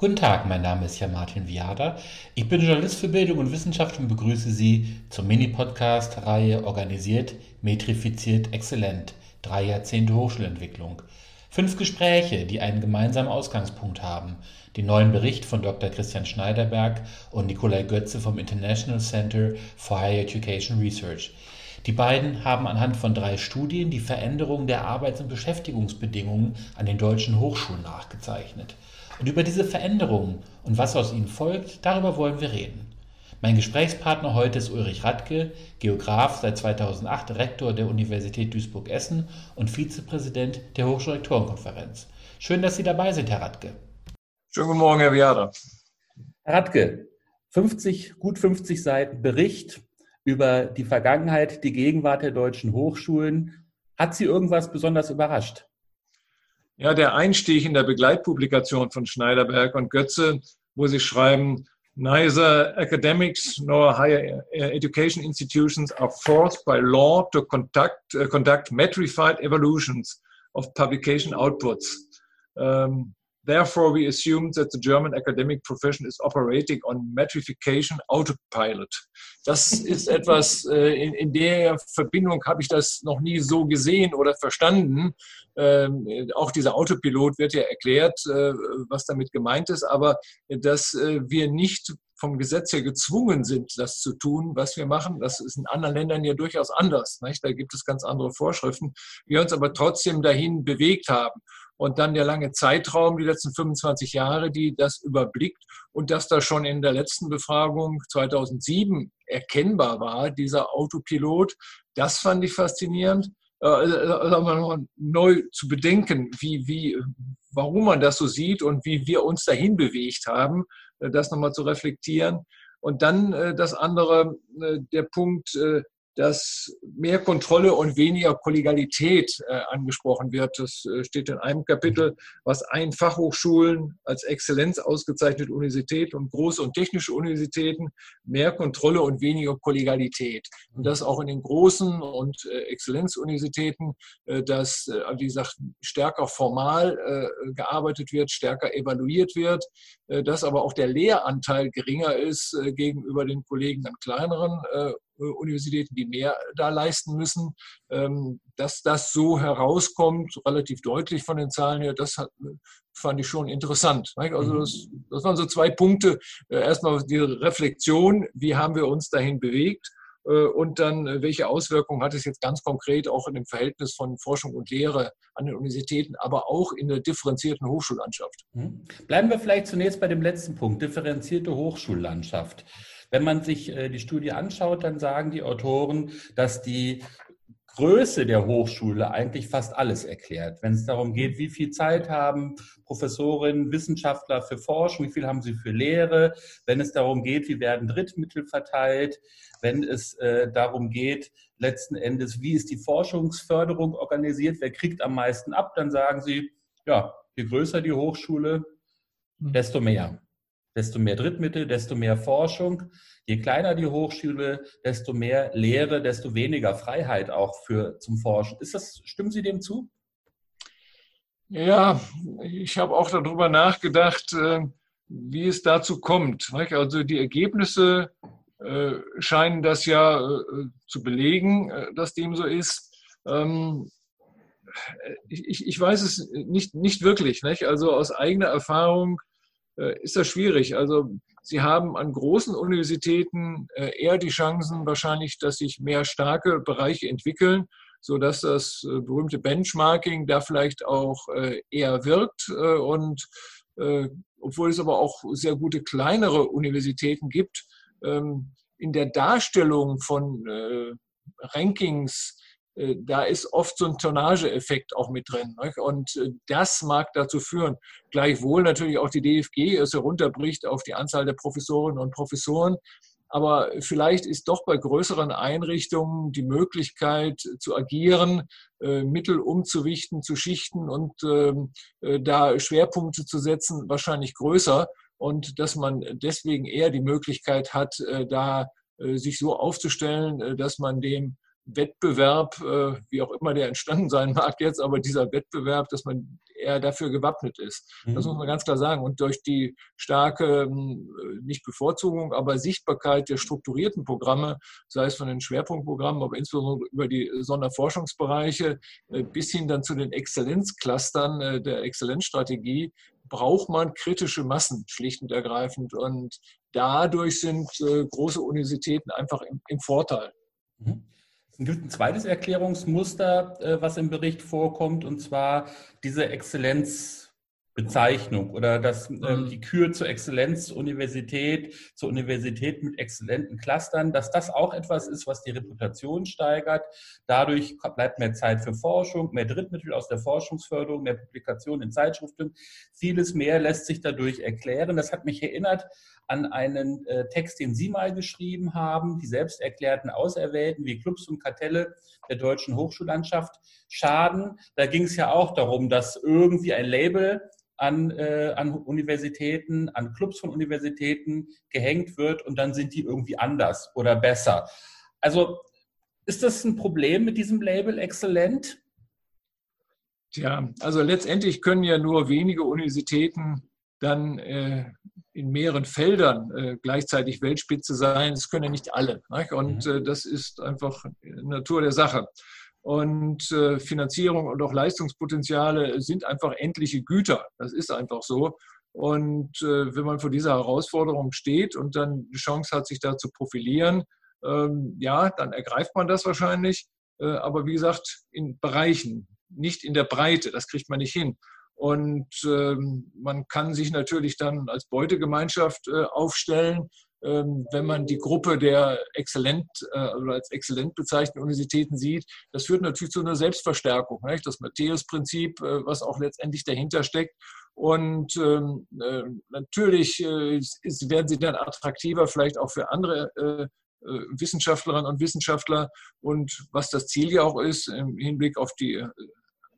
Guten Tag, mein Name ist Jan Martin Viada. Ich bin Journalist für Bildung und Wissenschaft und begrüße Sie zur Mini-Podcast-Reihe Organisiert, Metrifiziert, Exzellent. Drei Jahrzehnte Hochschulentwicklung. Fünf Gespräche, die einen gemeinsamen Ausgangspunkt haben. Den neuen Bericht von Dr. Christian Schneiderberg und Nikolai Götze vom International Center for Higher Education Research. Die beiden haben anhand von drei Studien die Veränderung der Arbeits- und Beschäftigungsbedingungen an den deutschen Hochschulen nachgezeichnet. Und über diese Veränderungen und was aus ihnen folgt, darüber wollen wir reden. Mein Gesprächspartner heute ist Ulrich Radke, Geograf, seit 2008 Rektor der Universität Duisburg-Essen und Vizepräsident der Hochschulrektorenkonferenz. Schön, dass Sie dabei sind, Herr Radke. Schönen guten Morgen, Herr Viada. Herr Radke, 50, gut 50 Seiten Bericht über die Vergangenheit, die Gegenwart der deutschen Hochschulen. Hat Sie irgendwas besonders überrascht? Ja, der Einstieg in der Begleitpublikation von Schneiderberg und Götze, wo sie schreiben, neither academics nor higher education institutions are forced by law to conduct, uh, conduct metrified evaluations of publication outputs. Um, Therefore, we assume that the German academic profession is operating on metrification autopilot. Das ist etwas, äh, in, in der Verbindung habe ich das noch nie so gesehen oder verstanden. Ähm, auch dieser Autopilot wird ja erklärt, äh, was damit gemeint ist, aber dass äh, wir nicht vom Gesetz her gezwungen sind, das zu tun, was wir machen. Das ist in anderen Ländern ja durchaus anders. Nicht? Da gibt es ganz andere Vorschriften. Wir uns aber trotzdem dahin bewegt haben und dann der lange Zeitraum, die letzten 25 Jahre, die das überblickt und dass da schon in der letzten Befragung 2007 erkennbar war, dieser Autopilot, das fand ich faszinierend. Äh, äh neu zu bedenken, wie, wie, warum man das so sieht und wie wir uns dahin bewegt haben, äh, das nochmal zu reflektieren. Und dann äh, das andere, äh, der Punkt, äh, dass mehr Kontrolle und weniger Kollegialität äh, angesprochen wird. Das äh, steht in einem Kapitel, was ein Fachhochschulen als Exzellenz ausgezeichnete Universität und große und technische Universitäten mehr Kontrolle und weniger Kollegialität. Und das auch in den großen und äh, Exzellenzuniversitäten, äh, dass, äh, wie gesagt, stärker formal äh, gearbeitet wird, stärker evaluiert wird, dass aber auch der Lehranteil geringer ist gegenüber den Kollegen an kleineren äh, Universitäten, die mehr da leisten müssen. Ähm, dass das so herauskommt, relativ deutlich von den Zahlen her, das hat, fand ich schon interessant. Also mhm. das, das waren so zwei Punkte. Äh, erstmal die Reflexion, wie haben wir uns dahin bewegt? Äh, und dann, welche Auswirkungen hat es jetzt ganz konkret auch in dem Verhältnis von Forschung und Lehre an den Universitäten, aber auch in der differenzierten Hochschullandschaft? Mhm. Bleiben wir vielleicht zunächst bei dem letzten Punkt, differenzierte Hochschullandschaft. Wenn man sich äh, die Studie anschaut, dann sagen die Autoren, dass die Größe der Hochschule eigentlich fast alles erklärt. Wenn es darum geht, wie viel Zeit haben Professorinnen, Wissenschaftler für Forschung, wie viel haben sie für Lehre, wenn es darum geht, wie werden Drittmittel verteilt, wenn es äh, darum geht, letzten Endes, wie ist die Forschungsförderung organisiert, wer kriegt am meisten ab, dann sagen sie, ja, je größer die Hochschule, hm. desto mehr desto mehr Drittmittel, desto mehr Forschung. Je kleiner die Hochschule, desto mehr Lehre, desto weniger Freiheit auch für zum Forschen. Ist das, stimmen Sie dem zu? Ja, ich habe auch darüber nachgedacht, äh, wie es dazu kommt. Also die Ergebnisse äh, scheinen das ja äh, zu belegen, dass dem so ist. Ähm, ich, ich weiß es nicht, nicht wirklich. Also aus eigener Erfahrung ist das schwierig. Also Sie haben an großen Universitäten äh, eher die Chancen wahrscheinlich, dass sich mehr starke Bereiche entwickeln, sodass das äh, berühmte Benchmarking da vielleicht auch eher wirkt. Und obwohl es aber auch sehr gute kleinere Universitäten gibt, ähm, in der Darstellung von Rankings äh, da ist oft so ein Tonnageeffekt auch mit drin. Und äh, das mag dazu führen. Gleichwohl natürlich auch die DFG es herunterbricht auf die Anzahl der Professorinnen und Professoren. Aber vielleicht ist doch bei größeren Einrichtungen die Möglichkeit zu agieren, äh, Mittel umzuwichten, zu schichten und ähm, da Schwerpunkte zu setzen, wahrscheinlich größer. Und dass man deswegen eher die Möglichkeit hat, da sich so aufzustellen, dass man dem Wettbewerb, äh, wie auch immer der entstanden sein mag jetzt, aber dieser Wettbewerb, dass man eher dafür gewappnet ist. Mhm. Das muss man ganz klar sagen. Und durch die starke, ähm, nicht Bevorzugung, aber Sichtbarkeit der strukturierten Programme, sei es von den Schwerpunktprogrammen, aber insbesondere über die Sonderforschungsbereiche äh, bis hin dann zu den Exzellenzclustern äh, der Exzellenzstrategie, braucht man kritische Massen schlicht und ergreifend. Und dadurch sind äh, große Universitäten einfach im, im Vorteil. Mhm. Es gibt ein zweites Erklärungsmuster, äh, was im Bericht vorkommt, und zwar diese Exzellenz. Bezeichnung oder das, ähm, mhm. die Kür zur Exzellenzuniversität, zur Universität mit exzellenten Clustern, dass das auch etwas ist, was die Reputation steigert. Dadurch bleibt mehr Zeit für Forschung, mehr Drittmittel aus der Forschungsförderung, mehr Publikationen in Zeitschriften. Vieles mehr lässt sich dadurch erklären. Das hat mich erinnert an einen äh, Text, den Sie mal geschrieben haben, die selbsterklärten Auserwählten wie Clubs und Kartelle der deutschen Hochschullandschaft schaden. Da ging es ja auch darum, dass irgendwie ein Label an, äh, an Universitäten, an Clubs von Universitäten gehängt wird und dann sind die irgendwie anders oder besser. Also ist das ein Problem mit diesem Label exzellent? Tja, also letztendlich können ja nur wenige Universitäten dann äh, in mehreren Feldern äh, gleichzeitig Weltspitze sein. Das können ja nicht alle. Nicht? Und mhm. äh, das ist einfach Natur der Sache. Und äh, Finanzierung und auch Leistungspotenziale sind einfach endliche Güter. Das ist einfach so. Und äh, wenn man vor dieser Herausforderung steht und dann die Chance hat, sich da zu profilieren, ähm, ja, dann ergreift man das wahrscheinlich. Äh, aber wie gesagt, in Bereichen, nicht in der Breite. Das kriegt man nicht hin. Und ähm, man kann sich natürlich dann als Beutegemeinschaft äh, aufstellen ähm, wenn man die Gruppe der exzellent äh, oder als exzellent bezeichneten Universitäten sieht, das führt natürlich zu einer Selbstverstärkung. Nicht? Das Matthäus-Prinzip, äh, was auch letztendlich dahinter steckt. Und ähm, äh, natürlich werden sie dann attraktiver, vielleicht auch für andere Wissenschaftlerinnen und Wissenschaftler. Und was das Ziel ja auch ist, im Hinblick auf die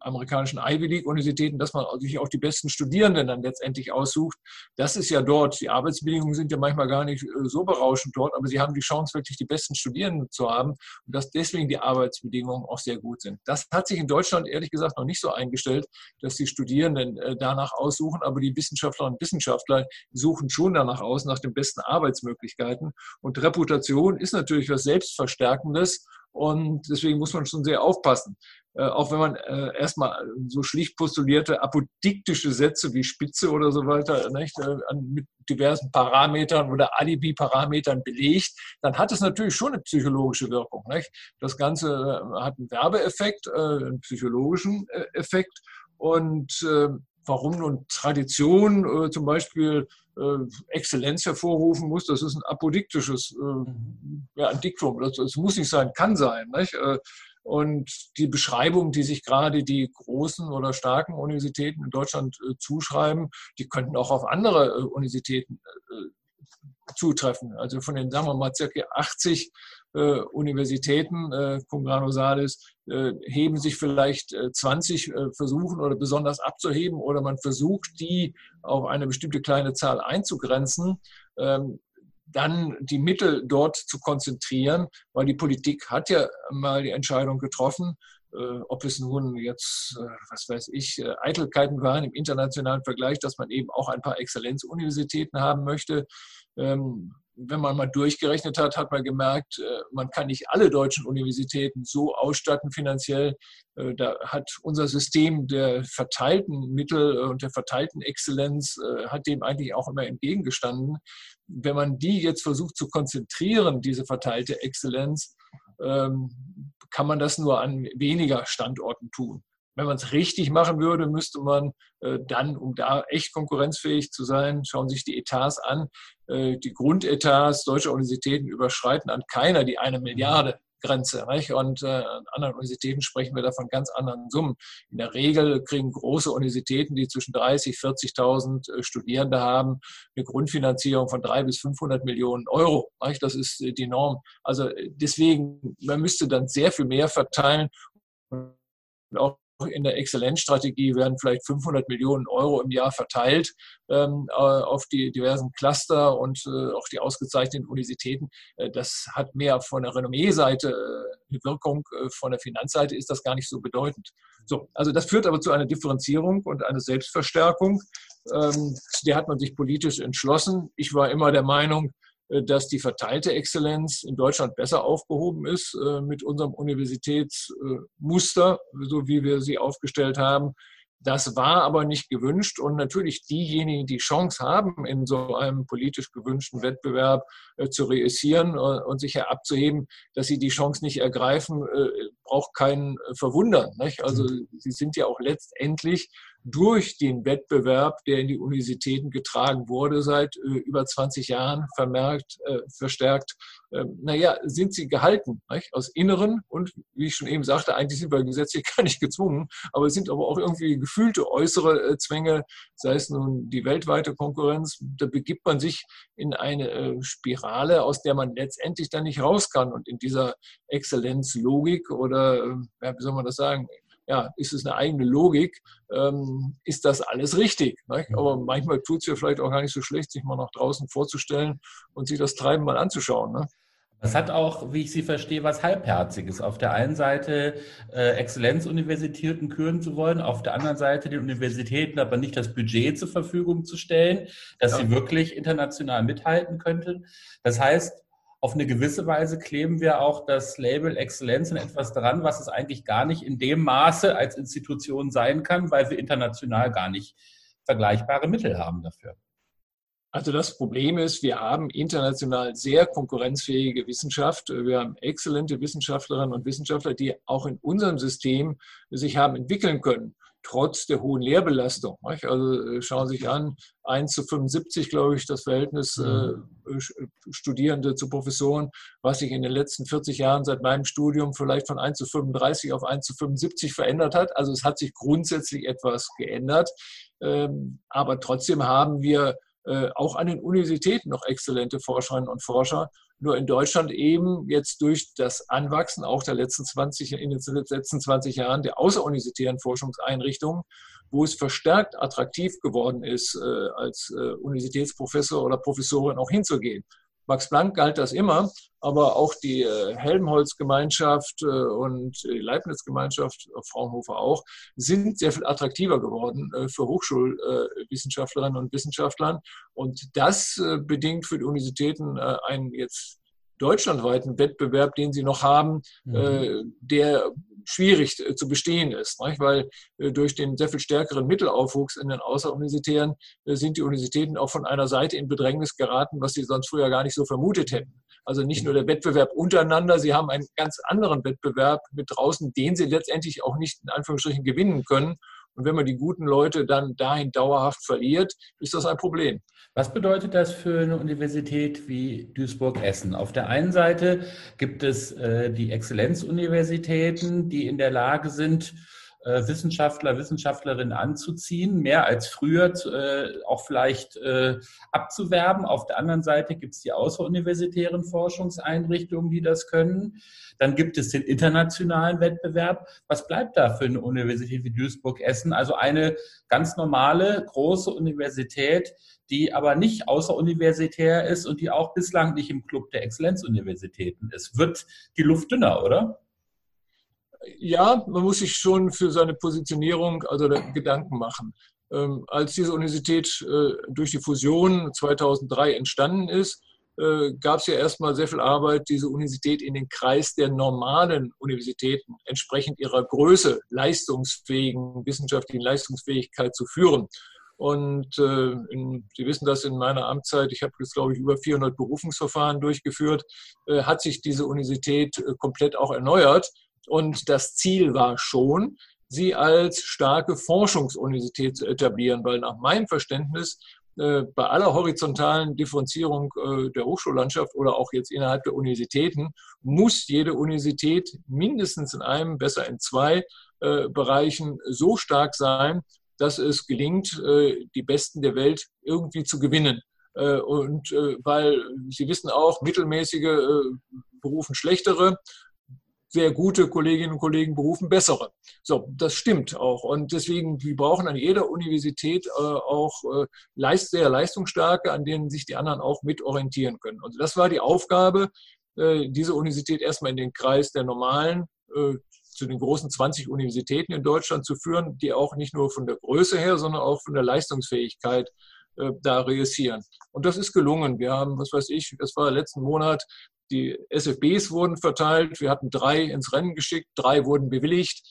amerikanischen Ivy League-Universitäten, dass man sich auch die besten Studierenden dann letztendlich aussucht. Das ist ja dort. Die Arbeitsbedingungen sind ja manchmal gar nicht äh, so berauschend dort, aber sie haben die Chance, wirklich die besten Studierenden zu haben und dass deswegen die Arbeitsbedingungen auch sehr gut sind. Das hat sich in Deutschland ehrlich gesagt noch nicht so eingestellt, dass die Studierenden äh, danach aussuchen, aber die Wissenschaftlerinnen und Wissenschaftler suchen schon danach aus, nach den besten Arbeitsmöglichkeiten. Und Reputation ist natürlich was Selbstverstärkendes und deswegen muss man schon sehr aufpassen. Äh, auch wenn man äh, erstmal so schlicht postulierte apodiktische Sätze wie Spitze oder so weiter nicht, äh, mit diversen Parametern oder Alibi-Parametern belegt, dann hat es natürlich schon eine psychologische Wirkung. Nicht? Das Ganze äh, hat einen Werbeeffekt, äh, einen psychologischen äh, Effekt. Und warum nun Tradition zum Beispiel Exzellenz hervorrufen muss, das ist ein apodiktisches mhm. ja, ein Diktum. Das, das, muss nicht sein, kann sein. Nicht? Und die Beschreibung, die sich gerade die großen oder starken Universitäten in Deutschland äh, zuschreiben, die könnten auch auf andere äh, Universitäten äh, zutreffen. Also von den, sagen wir mal, circa 80 äh, Universitäten, äh, cum grano salis, äh, heben sich vielleicht 20 versuchen oder besonders abzuheben oder man versucht, die auf eine bestimmte kleine Zahl einzugrenzen. Ähm, dann die Mittel dort zu konzentrieren, weil die Politik hat ja mal die Entscheidung getroffen, äh, ob es nun jetzt, äh, was weiß ich, äh, Eitelkeiten waren im internationalen Vergleich, dass man eben auch ein paar Exzellenzuniversitäten haben möchte. Wenn man mal durchgerechnet hat, hat man gemerkt, äh, man kann nicht alle deutschen Universitäten so ausstatten finanziell. Äh, da hat unser System der verteilten Mittel und der verteilten Exzellenz, äh, hat dem eigentlich auch immer entgegengestanden. Wenn man die jetzt versucht zu konzentrieren, diese verteilte Exzellenz, ähm, kann man das nur an weniger Standorten tun. Wenn man es richtig machen würde, müsste man äh, dann, um da echt konkurrenzfähig zu sein, schauen sich die Etats an. Äh, die Grundetats deutscher Universitäten überschreiten an keiner die eine Milliarde Grenze. Nicht? Und äh, an anderen Universitäten sprechen wir davon ganz anderen Summen. In der Regel kriegen große Universitäten, die zwischen 30, 40.000 äh, Studierende haben, eine Grundfinanzierung von 300 bis 500 Millionen Euro. Nicht? Das ist äh, die Norm. Also äh, deswegen, man müsste dann sehr viel mehr verteilen. Und auch in der Exzellenzstrategie werden vielleicht 500 Millionen Euro im Jahr verteilt ähm, äh, auf die diversen Cluster und äh, auch die ausgezeichneten Universitäten. Äh, das hat mehr von der Renommee-Seite eine Wirkung. Von der Finanzseite ist das gar nicht so bedeutend. So, also das führt aber zu einer Differenzierung und einer Selbstverstärkung. Ähm, der hat man sich politisch entschlossen. Ich war immer der Meinung, äh, dass die verteilte Exzellenz in Deutschland besser aufgehoben ist äh, mit unserem Universitätsmuster, so wie wir sie aufgestellt haben. Das war aber nicht gewünscht und natürlich diejenigen, die Chance haben, in so einem politisch gewünschten Wettbewerb äh, zu reüssieren äh, und sich herabzuheben, dass sie die Chance nicht ergreifen, äh, braucht keinen verwundern. Nicht? Also mhm. sie sind ja auch letztendlich durch den Wettbewerb, der in die Universitäten getragen wurde, seit äh, über 20 Jahren vermerkt, äh, verstärkt, äh, naja, sind sie gehalten, nicht? aus inneren und, wie ich schon eben sagte, eigentlich sind wir gesetzlich gar nicht gezwungen, aber es sind aber auch irgendwie gefühlte äußere äh, Zwänge, sei es nun die weltweite Konkurrenz, da begibt man sich in eine Spirale, aus der man letztendlich dann nicht raus kann und in dieser Exzellenzlogik oder, wie soll man das sagen, ja, ist es eine eigene Logik, ähm, ist das alles richtig. Nicht? Aber manchmal tut es ja vielleicht auch gar nicht so schlecht, sich mal nach draußen vorzustellen und sich das Treiben mal anzuschauen. Ne? Das hat auch, wie ich Sie verstehe, was Halbherziges. Auf der einen Seite äh, Exzellenzuniversitäten küren zu wollen, auf der anderen Seite den Universitäten aber nicht das Budget zur Verfügung zu stellen, dass ja. sie wirklich international mithalten könnten. Das heißt, auf eine gewisse Weise kleben wir auch das Label Exzellenz in etwas dran, was es eigentlich gar nicht in dem Maße als Institution sein kann, weil wir international gar nicht vergleichbare Mittel haben dafür. Also das Problem ist, wir haben international sehr konkurrenzfähige Wissenschaft. Wir haben exzellente Wissenschaftlerinnen und Wissenschaftler, die auch in unserem System sich haben entwickeln können trotz der hohen Lehrbelastung. Also äh, schauen Sie sich an, 1 zu 75, glaube ich, das Verhältnis mhm. äh, Studierende zu Professoren, was sich in den letzten 40 Jahren seit meinem Studium vielleicht von 1 zu 35 auf 1 zu 75 verändert hat. Also es hat sich grundsätzlich etwas geändert. Ähm, aber trotzdem haben wir auch an den Universitäten noch exzellente Forscherinnen und Forscher. Nur in Deutschland eben jetzt durch das Anwachsen auch der letzten 20, in den letzten 20 Jahren der außeruniversitären Forschungseinrichtungen, wo es verstärkt attraktiv geworden ist, äh, als äh, Universitätsprofessor oder Professorin auch hinzugehen. Max Planck galt das immer, aber auch die äh, Helmholtz-Gemeinschaft äh, und die Leibniz-Gemeinschaft, äh, Fraunhofer auch, sind sehr viel attraktiver geworden für Hochschulwissenschaftlerinnen und Wissenschaftler. Und das bedingt für die Universitäten einen jetzt deutschlandweiten Wettbewerb, den sie noch haben, mhm. der schwierig zu bestehen ist, nicht? weil durch den sehr viel stärkeren Mittelaufwuchs in den Außeruniversitären sind die Universitäten auch von einer Seite in Bedrängnis geraten, was sie sonst früher gar nicht so vermutet hätten. Also nicht nur der Wettbewerb untereinander, sie haben einen ganz anderen Wettbewerb mit draußen, den sie letztendlich auch nicht in Anführungsstrichen gewinnen können. Und wenn man die guten Leute dann dahin dauerhaft verliert, ist das ein Problem. Was bedeutet das für eine Universität wie Duisburg-Essen? Auf der einen Seite gibt es äh, die Exzellenzuniversitäten, die in der Lage sind, äh, Wissenschaftler, Wissenschaftlerinnen anzuziehen, mehr als früher äh, auch vielleicht äh, abzuwerben. Auf der anderen Seite gibt es die außeruniversitären Forschungseinrichtungen, die das können. Dann gibt es den internationalen Wettbewerb. Was bleibt da für eine Universität wie Duisburg-Essen? Also eine ganz normale, große Universität, die aber nicht außeruniversitär ist und die auch bislang nicht im Club der Exzellenzuniversitäten ist. Wird die Luft dünner, oder? Ja, man muss sich schon für seine Positionierung also Gedanken machen. Ähm, als diese Universität äh, durch die Fusion 2003 entstanden ist, äh, gab es ja erstmal sehr viel Arbeit, diese Universität in den Kreis der normalen Universitäten entsprechend ihrer Größe, leistungsfähigen, wissenschaftlichen Leistungsfähigkeit zu führen. Und äh, in, Sie wissen das in meiner Amtszeit, ich habe jetzt, glaube ich, über 400 Berufungsverfahren durchgeführt, äh, hat sich diese Universität äh, komplett auch erneuert und das Ziel war schon, sie als starke Forschungsuniversität zu etablieren, weil nach meinem Verständnis äh, bei aller horizontalen Differenzierung äh, der Hochschullandschaft oder auch jetzt innerhalb der Universitäten muss jede Universität mindestens in einem, besser in zwei äh, Bereichen so stark sein, dass es gelingt, die Besten der Welt irgendwie zu gewinnen. Und weil Sie wissen auch, mittelmäßige berufen schlechtere sehr gute Kolleginnen und Kollegen berufen bessere. So, das stimmt auch. Und deswegen, wir brauchen an jeder Universität äh, auch äh, leist, sehr leistungsstarke, an denen sich die anderen auch mit orientieren können. Also das war die Aufgabe, äh, diese Universität erstmal in den Kreis der normalen äh, zu den großen 20 Universitäten in Deutschland zu führen, die auch nicht nur von der Größe her, sondern auch von der Leistungsfähigkeit äh, da reüssieren. Und das ist gelungen. Wir haben, was weiß ich, das war letzten Monat, die SFBs wurden verteilt. Wir hatten drei ins Rennen geschickt, drei wurden bewilligt.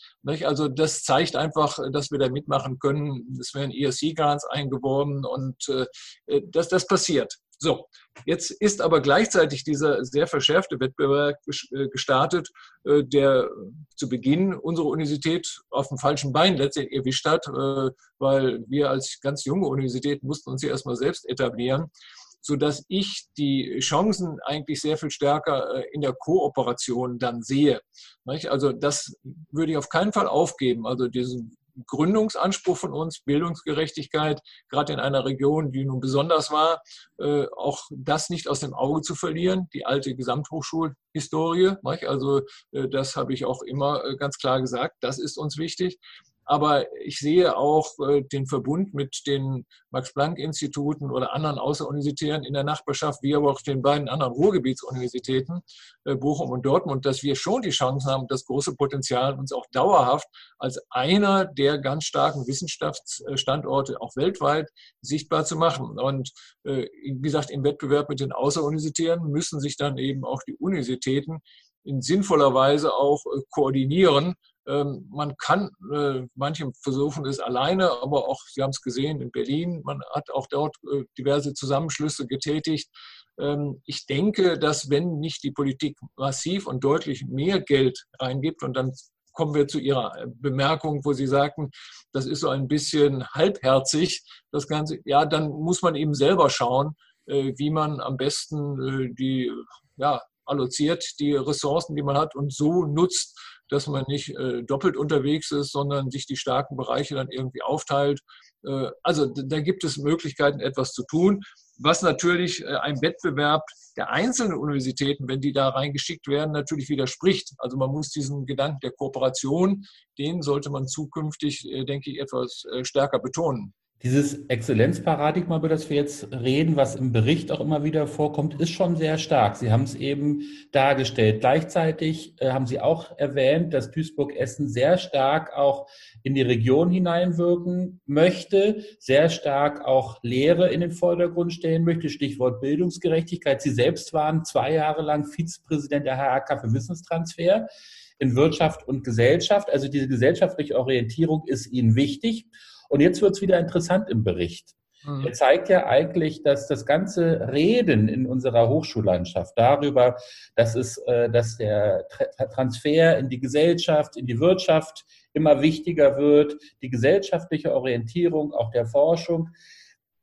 Also das zeigt einfach, dass wir da mitmachen können. Es werden ESC-Grants eingeworben und äh, dass das passiert. So, jetzt ist aber gleichzeitig dieser sehr verschärfte Wettbewerb äh, gestartet, äh, der zu Beginn unsere Universität auf dem falschen Bein letztendlich erwischt hat, äh, weil wir als ganz junge Universität mussten uns hier erstmal selbst etablieren so dass ich die Chancen eigentlich sehr viel stärker in der Kooperation dann sehe. Also das würde ich auf keinen Fall aufgeben. Also diesen Gründungsanspruch von uns, Bildungsgerechtigkeit, gerade in einer Region, die nun besonders war, äh, auch das nicht aus dem Auge zu verlieren, die alte Gesamthochschulhistorie. Also äh, das habe ich auch immer äh, ganz klar gesagt, das ist uns wichtig. Aber ich sehe auch äh, den Verbund mit den Max-Planck-Instituten oder anderen Außeruniversitären in der Nachbarschaft, wie aber auch den beiden anderen Ruhrgebietsuniversitäten, äh, Bochum und Dortmund, dass wir schon die Chance haben, das große Potenzial uns auch dauerhaft als einer der ganz starken Wissenschaftsstandorte auch weltweit sichtbar zu machen. Und äh, wie gesagt, im Wettbewerb mit den Außeruniversitären müssen sich dann eben auch die Universitäten in sinnvoller Weise auch koordinieren, man kann, äh, manche versuchen es alleine, aber auch, Sie haben es gesehen, in Berlin, man hat auch dort äh, diverse Zusammenschlüsse getätigt. Ähm, ich denke, dass wenn nicht die Politik massiv und deutlich mehr Geld reingibt, und dann kommen wir zu Ihrer äh, Bemerkung, wo Sie sagten, das ist so ein bisschen halbherzig, das Ganze, ja, dann muss man eben selber schauen, wie man am besten die, ja, alloziert, die Ressourcen, die man hat und so nutzt, dass man nicht äh, doppelt unterwegs ist, sondern sich die starken Bereiche dann irgendwie aufteilt. Äh, also da gibt es Möglichkeiten, etwas zu tun, was natürlich äh, ein Wettbewerb der einzelnen Universitäten, wenn die da reingeschickt werden, natürlich widerspricht. Also man muss diesen Gedanken der Kooperation, den sollte man zukünftig, äh, denke ich, etwas äh, stärker betonen. Dieses Exzellenzparadigma, über das wir jetzt reden, was im Bericht auch immer wieder vorkommt, ist schon sehr stark. Sie haben es eben dargestellt. Gleichzeitig äh, haben Sie auch erwähnt, dass Duisburg-Essen sehr stark auch in die Region hineinwirken möchte, sehr stark auch Lehre in den Vordergrund stellen möchte. Stichwort Bildungsgerechtigkeit. Sie selbst waren zwei Jahre lang Vizepräsident der HRK für Wissenstransfer in Wirtschaft und Gesellschaft. Also diese gesellschaftliche Orientierung ist Ihnen wichtig. Und jetzt wird es wieder interessant im Bericht. Mhm. Er zeigt ja eigentlich, dass das ganze Reden in unserer Hochschullandschaft darüber, dass es, äh, dass der Transfer in die Gesellschaft, in die Wirtschaft immer wichtiger wird, die gesellschaftliche Orientierung auch der Forschung,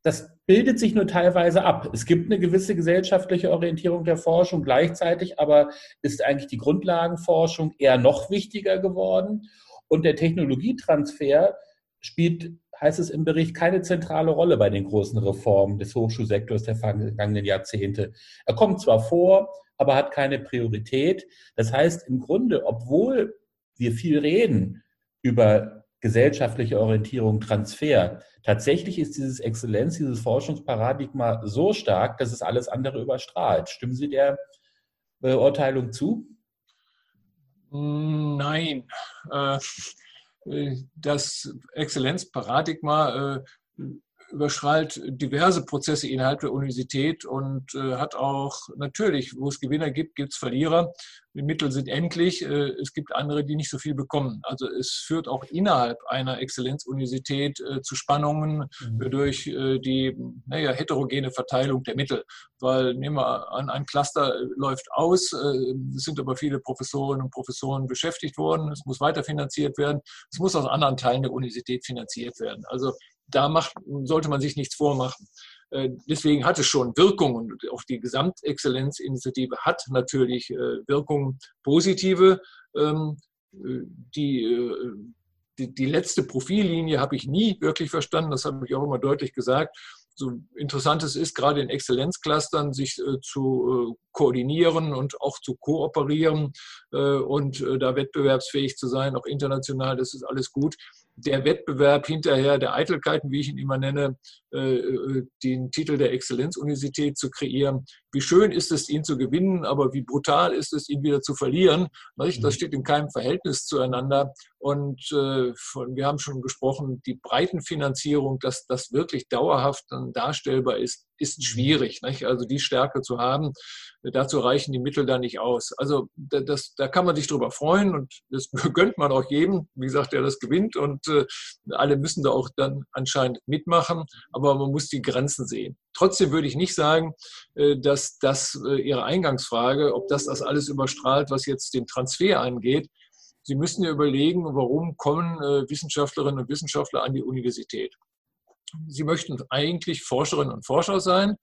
das bildet sich nur teilweise ab. Es gibt eine gewisse gesellschaftliche Orientierung der Forschung, gleichzeitig aber ist eigentlich die Grundlagenforschung eher noch wichtiger geworden. Und der Technologietransfer spielt, heißt es im Bericht, keine zentrale Rolle bei den großen Reformen des Hochschulsektors der vergangenen Jahrzehnte. Er kommt zwar vor, aber hat keine Priorität. Das heißt im Grunde, obwohl wir viel reden über gesellschaftliche Orientierung, Transfer, tatsächlich ist dieses Exzellenz, dieses Forschungsparadigma so stark, dass es alles andere überstrahlt. Stimmen Sie der Beurteilung zu? Nein. Äh, das Exzellenzparadigma überschreit diverse Prozesse innerhalb der Universität und äh, hat auch natürlich, wo es Gewinner gibt, gibt es Verlierer. Die Mittel sind endlich. Äh, es gibt andere, die nicht so viel bekommen. Also es führt auch innerhalb einer Exzellenzuniversität äh, zu Spannungen mhm. durch äh, die naja, heterogene Verteilung der Mittel. Weil nehmen wir an, ein Cluster äh, läuft aus, äh, es sind aber viele Professorinnen und Professoren beschäftigt worden, es muss weiterfinanziert werden, es muss aus anderen Teilen der Universität finanziert werden. Also da macht, sollte man sich nichts vormachen. Äh, deswegen hat es schon Wirkungen und auch die Gesamtexzellenzinitiative hat natürlich äh, Wirkungen positive. Ähm, äh, die, die, die letzte Profillinie habe ich nie wirklich verstanden, das habe ich auch immer deutlich gesagt. so interessant es ist, gerade in Exzellenzclustern sich zu koordinieren und auch zu kooperieren und da wettbewerbsfähig zu sein, auch international, das ist alles gut der Wettbewerb hinterher der Eitelkeiten, wie ich ihn immer nenne, äh, äh, den Titel der Exzellenzuniversität zu kreieren. Wie schön ist es, ihn zu gewinnen, aber wie brutal ist es, ihn wieder zu verlieren. Das mhm. steht in keinem Verhältnis zueinander. Und äh, wir haben schon gesprochen, die Breitenfinanzierung, dass das wirklich dauerhaft dann darstellbar ist, ist schwierig. Also die Stärke zu haben, dazu reichen die Mittel da nicht aus. Also das, da kann man sich drüber freuen und das gönnt man auch jedem, wie gesagt, der das gewinnt und äh, alle müssen da auch dann anscheinend mitmachen, aber man muss die Grenzen sehen. Trotzdem würde ich nicht sagen, äh, dass das äh, Ihre Eingangsfrage, ob das das alles überstrahlt, was jetzt den Transfer angeht. Sie müssen ja überlegen, warum kommen Wissenschaftlerinnen und Wissenschaftler an die Universität. Sie möchten eigentlich Forscherinnen und Forscher sein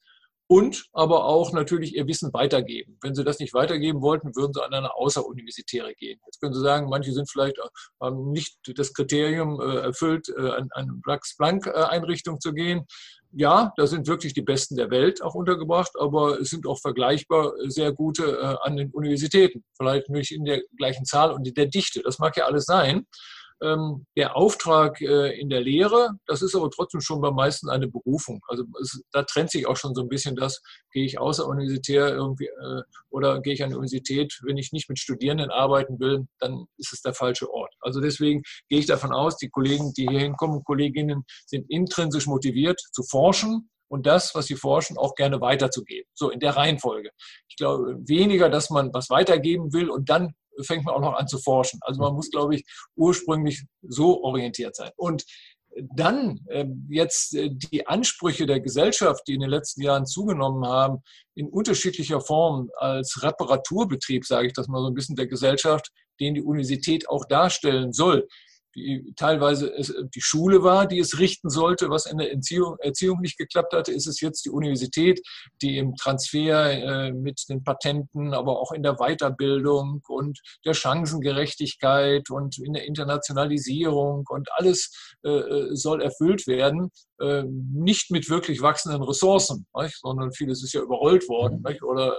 und aber auch natürlich ihr Wissen weitergeben. Wenn sie das nicht weitergeben wollten, würden sie an eine außeruniversitäre gehen. Jetzt können Sie sagen, manche sind vielleicht haben nicht das Kriterium äh, erfüllt, äh, an eine Max-Planck-Einrichtung zu gehen. Ja, da sind wirklich die Besten der Welt auch untergebracht, aber es sind auch vergleichbar sehr gute äh, an den Universitäten. Vielleicht nicht in der gleichen Zahl und in der Dichte. Das mag ja alles sein. Ähm, der Auftrag äh, in der Lehre, das ist aber trotzdem schon beim meisten eine Berufung. Also es, da trennt sich auch schon so ein bisschen das, gehe ich außeruniversitär irgendwie äh, oder gehe ich an die Universität, wenn ich nicht mit Studierenden arbeiten will, dann ist es der falsche Ort. Also deswegen gehe ich davon aus, die Kollegen, die hier hinkommen, Kolleginnen, sind intrinsisch motiviert zu forschen, und das, was sie forschen, auch gerne weiterzugeben. So in der Reihenfolge. Ich glaube weniger, dass man was weitergeben will und dann fängt man auch noch an zu forschen. Also man muss, glaube ich, ursprünglich so orientiert sein. Und dann äh, jetzt äh, die Ansprüche der Gesellschaft, die in den letzten Jahren zugenommen haben, in unterschiedlicher Form als Reparaturbetrieb, sage ich das mal so ein bisschen der Gesellschaft, den die Universität auch darstellen soll die teilweise es die Schule war, die es richten sollte, was in der Erziehung, Erziehung nicht geklappt hatte, ist es jetzt die Universität, die im Transfer äh, mit den Patenten, aber auch in der Weiterbildung und der Chancengerechtigkeit und in der Internationalisierung und alles äh, äh soll erfüllt werden, äh, nicht mit wirklich wachsenden Ressourcen, nicht? sondern vieles ist ja überrollt worden mhm. nicht? oder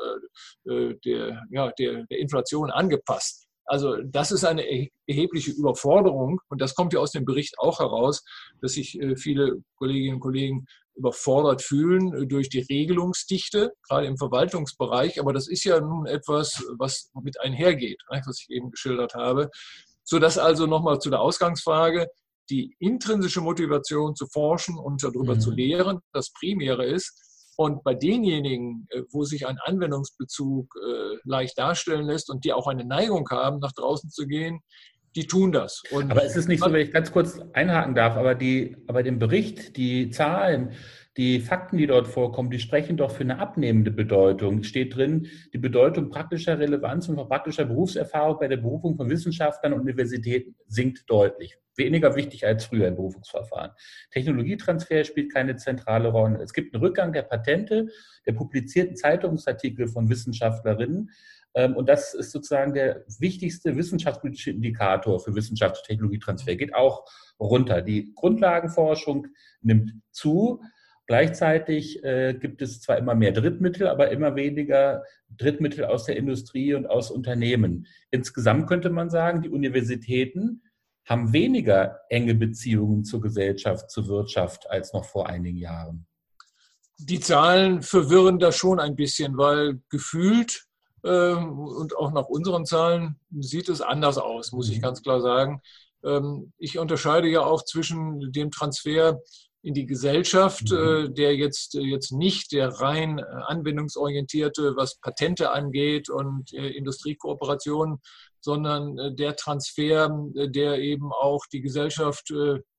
äh, äh, der, ja, der, der Inflation angepasst. Also das ist eine erhebliche Überforderung und das kommt ja aus dem Bericht auch heraus, dass sich äh, viele Kolleginnen und Kollegen überfordert fühlen äh, durch die Regelungsdichte, gerade im Verwaltungsbereich. Aber das ist ja nun etwas, was mit einhergeht, was ich eben geschildert habe. Sodass also nochmal zu der Ausgangsfrage, die intrinsische Motivation zu forschen und darüber mhm. zu lehren, das Primäre ist. Und bei denjenigen, äh, wo sich ein Anwendungsbezug äh, leicht darstellen lässt und die auch eine Neigung haben, nach draußen zu gehen, die tun das. Und aber es ist nicht so, wenn ich ganz kurz einhaken darf, aber, die, aber den Bericht, die Zahlen, die Fakten, die dort vorkommen, die sprechen doch für eine abnehmende Bedeutung. Steht drin, die Bedeutung praktischer Relevanz und praktischer Berufserfahrung bei der Berufung von Wissenschaftlern und Universitäten sinkt deutlich. Weniger wichtig als früher im Berufungsverfahren. Technologietransfer spielt keine zentrale Rolle. Es gibt einen Rückgang der Patente, der publizierten Zeitungsartikel von Wissenschaftlerinnen. Ähm, und das ist sozusagen der wichtigste wissenschaftspolitische Indikator für Wissenschafts- und Technologietransfer. Geht auch runter. Die Grundlagenforschung nimmt zu. Gleichzeitig äh, gibt es zwar immer mehr Drittmittel, aber immer weniger Drittmittel aus der Industrie und aus Unternehmen. Insgesamt könnte man sagen, die Universitäten haben weniger enge Beziehungen zur Gesellschaft, zur Wirtschaft als noch vor einigen Jahren. Die Zahlen verwirren da schon ein bisschen, weil gefühlt äh, und auch nach unseren Zahlen sieht es anders aus, muss ich mhm. ganz klar sagen. Ähm, ich unterscheide ja auch zwischen dem Transfer in die Gesellschaft, mhm. äh, der jetzt, äh, jetzt nicht der rein äh, anwendungsorientierte, was Patente angeht und Industriekooperationen, sondern der Transfer, der eben auch die Gesellschaft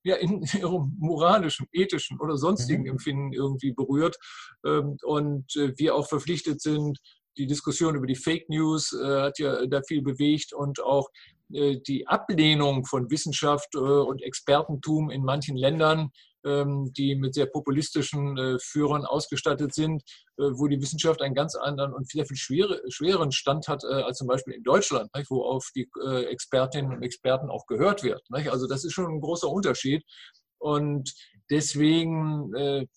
ja, in ihrem moralischen, ethischen oder sonstigen mhm. Empfinden irgendwie berührt ähm, und wir auch verpflichtet sind, die Diskussion über die Fake News hat ja da viel bewegt und auch die Ablehnung von Wissenschaft und Expertentum in manchen Ländern die mit sehr populistischen äh, Führern ausgestattet sind, äh, wo die Wissenschaft einen ganz anderen und sehr viel schwere, schwereren Stand hat äh, als zum Beispiel in Deutschland, wo auf die Expertinnen und Experten auch gehört wird. Also das ist schon ein großer Unterschied. Und deswegen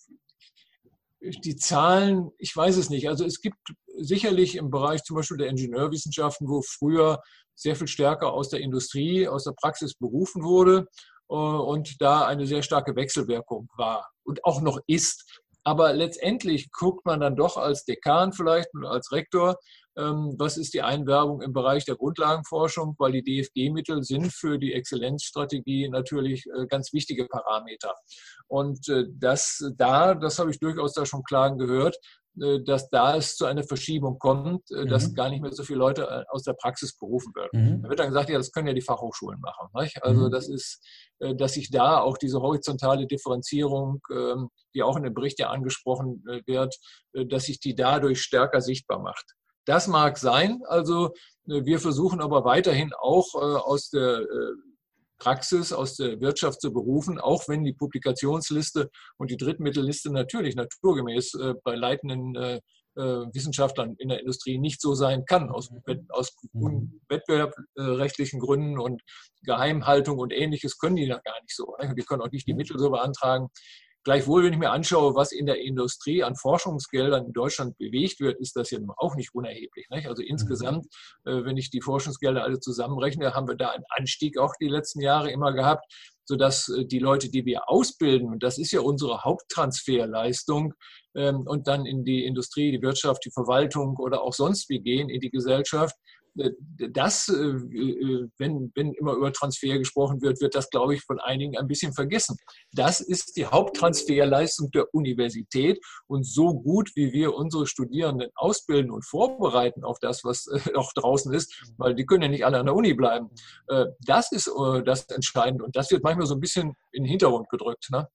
die Zahlen, ich weiß es nicht. Also es gibt sicherlich im Bereich zum Beispiel der Ingenieurwissenschaften, wo früher sehr viel stärker aus der Industrie, aus der Praxis berufen wurde und da eine sehr starke Wechselwirkung war und auch noch ist. Aber letztendlich guckt man dann doch als Dekan vielleicht und als Rektor, ähm, was ist die Einwerbung im Bereich der Grundlagenforschung, weil die DFG-Mittel sind für die Exzellenzstrategie natürlich äh, ganz wichtige Parameter. Und äh, das da, das habe ich durchaus da schon klar gehört, äh, dass da es zu einer Verschiebung kommt, mhm. dass gar nicht mehr so viele Leute aus der Praxis berufen werden. Mhm. Da wird dann gesagt, ja, das können ja die Fachhochschulen machen. Nicht? Also mhm. das ist, dass sich da auch diese horizontale Differenzierung, ähm, die auch in dem Bericht ja angesprochen wird, dass sich die dadurch stärker sichtbar macht. Das mag sein. Also äh, wir versuchen aber weiterhin auch äh, aus der äh, Praxis, aus der Wirtschaft zu berufen, auch wenn die Publikationsliste und die Drittmittelliste natürlich naturgemäß bei leitenden Wissenschaftlern in der Industrie nicht so sein kann, aus, aus mhm. wettbewerbsrechtlichen Gründen und Geheimhaltung und ähnliches können die da gar nicht so. Ne? Die können auch nicht die Mittel so beantragen. Gleichwohl, wenn ich mir anschaue, was in der Industrie an Forschungsgeldern in Deutschland bewegt wird, ist das ja auch nicht unerheblich. Nicht? Also insgesamt, äh, wenn ich die Forschungsgelder alle zusammenrechne, haben wir da einen Anstieg auch die letzten Jahre immer gehabt, sodass äh, die Leute, die wir ausbilden, und das ist ja unsere Haupttransferleistung, ähm, und dann in die Industrie, die Wirtschaft, die Verwaltung oder auch sonst wie gehen in die Gesellschaft, das, äh, äh, wenn, wenn immer über Transfer gesprochen wird, wird das, glaube ich, von einigen ein bisschen vergessen. Das ist die Haupttransferleistung der Universität und so gut, wie wir unsere Studierenden ausbilden und vorbereiten auf das, was äh, auch draußen ist, weil die können ja nicht alle an der Uni bleiben. Das ist das Entscheidende und das wird manchmal so ein bisschen in den Hintergrund gedrückt. Ne?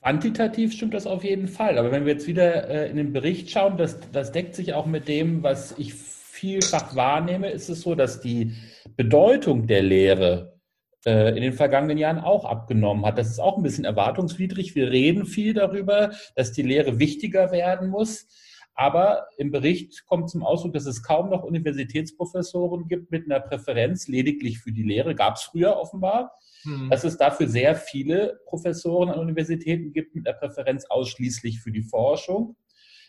Quantitativ stimmt das auf jeden Fall. Aber wenn wir jetzt wieder in den Bericht schauen, das, das deckt sich auch mit dem, was ich vielfach wahrnehme, ist es so, dass die Bedeutung der Lehre äh, in den vergangenen Jahren auch abgenommen hat. Das ist auch ein bisschen erwartungswidrig. Wir reden viel darüber, dass die Lehre wichtiger werden muss. Aber im Bericht kommt zum Ausdruck, dass es kaum noch Universitätsprofessoren gibt mit einer Präferenz lediglich für die Lehre. Gab es früher offenbar. Hm. Dass es dafür sehr viele Professoren an Universitäten gibt mit einer Präferenz ausschließlich für die Forschung.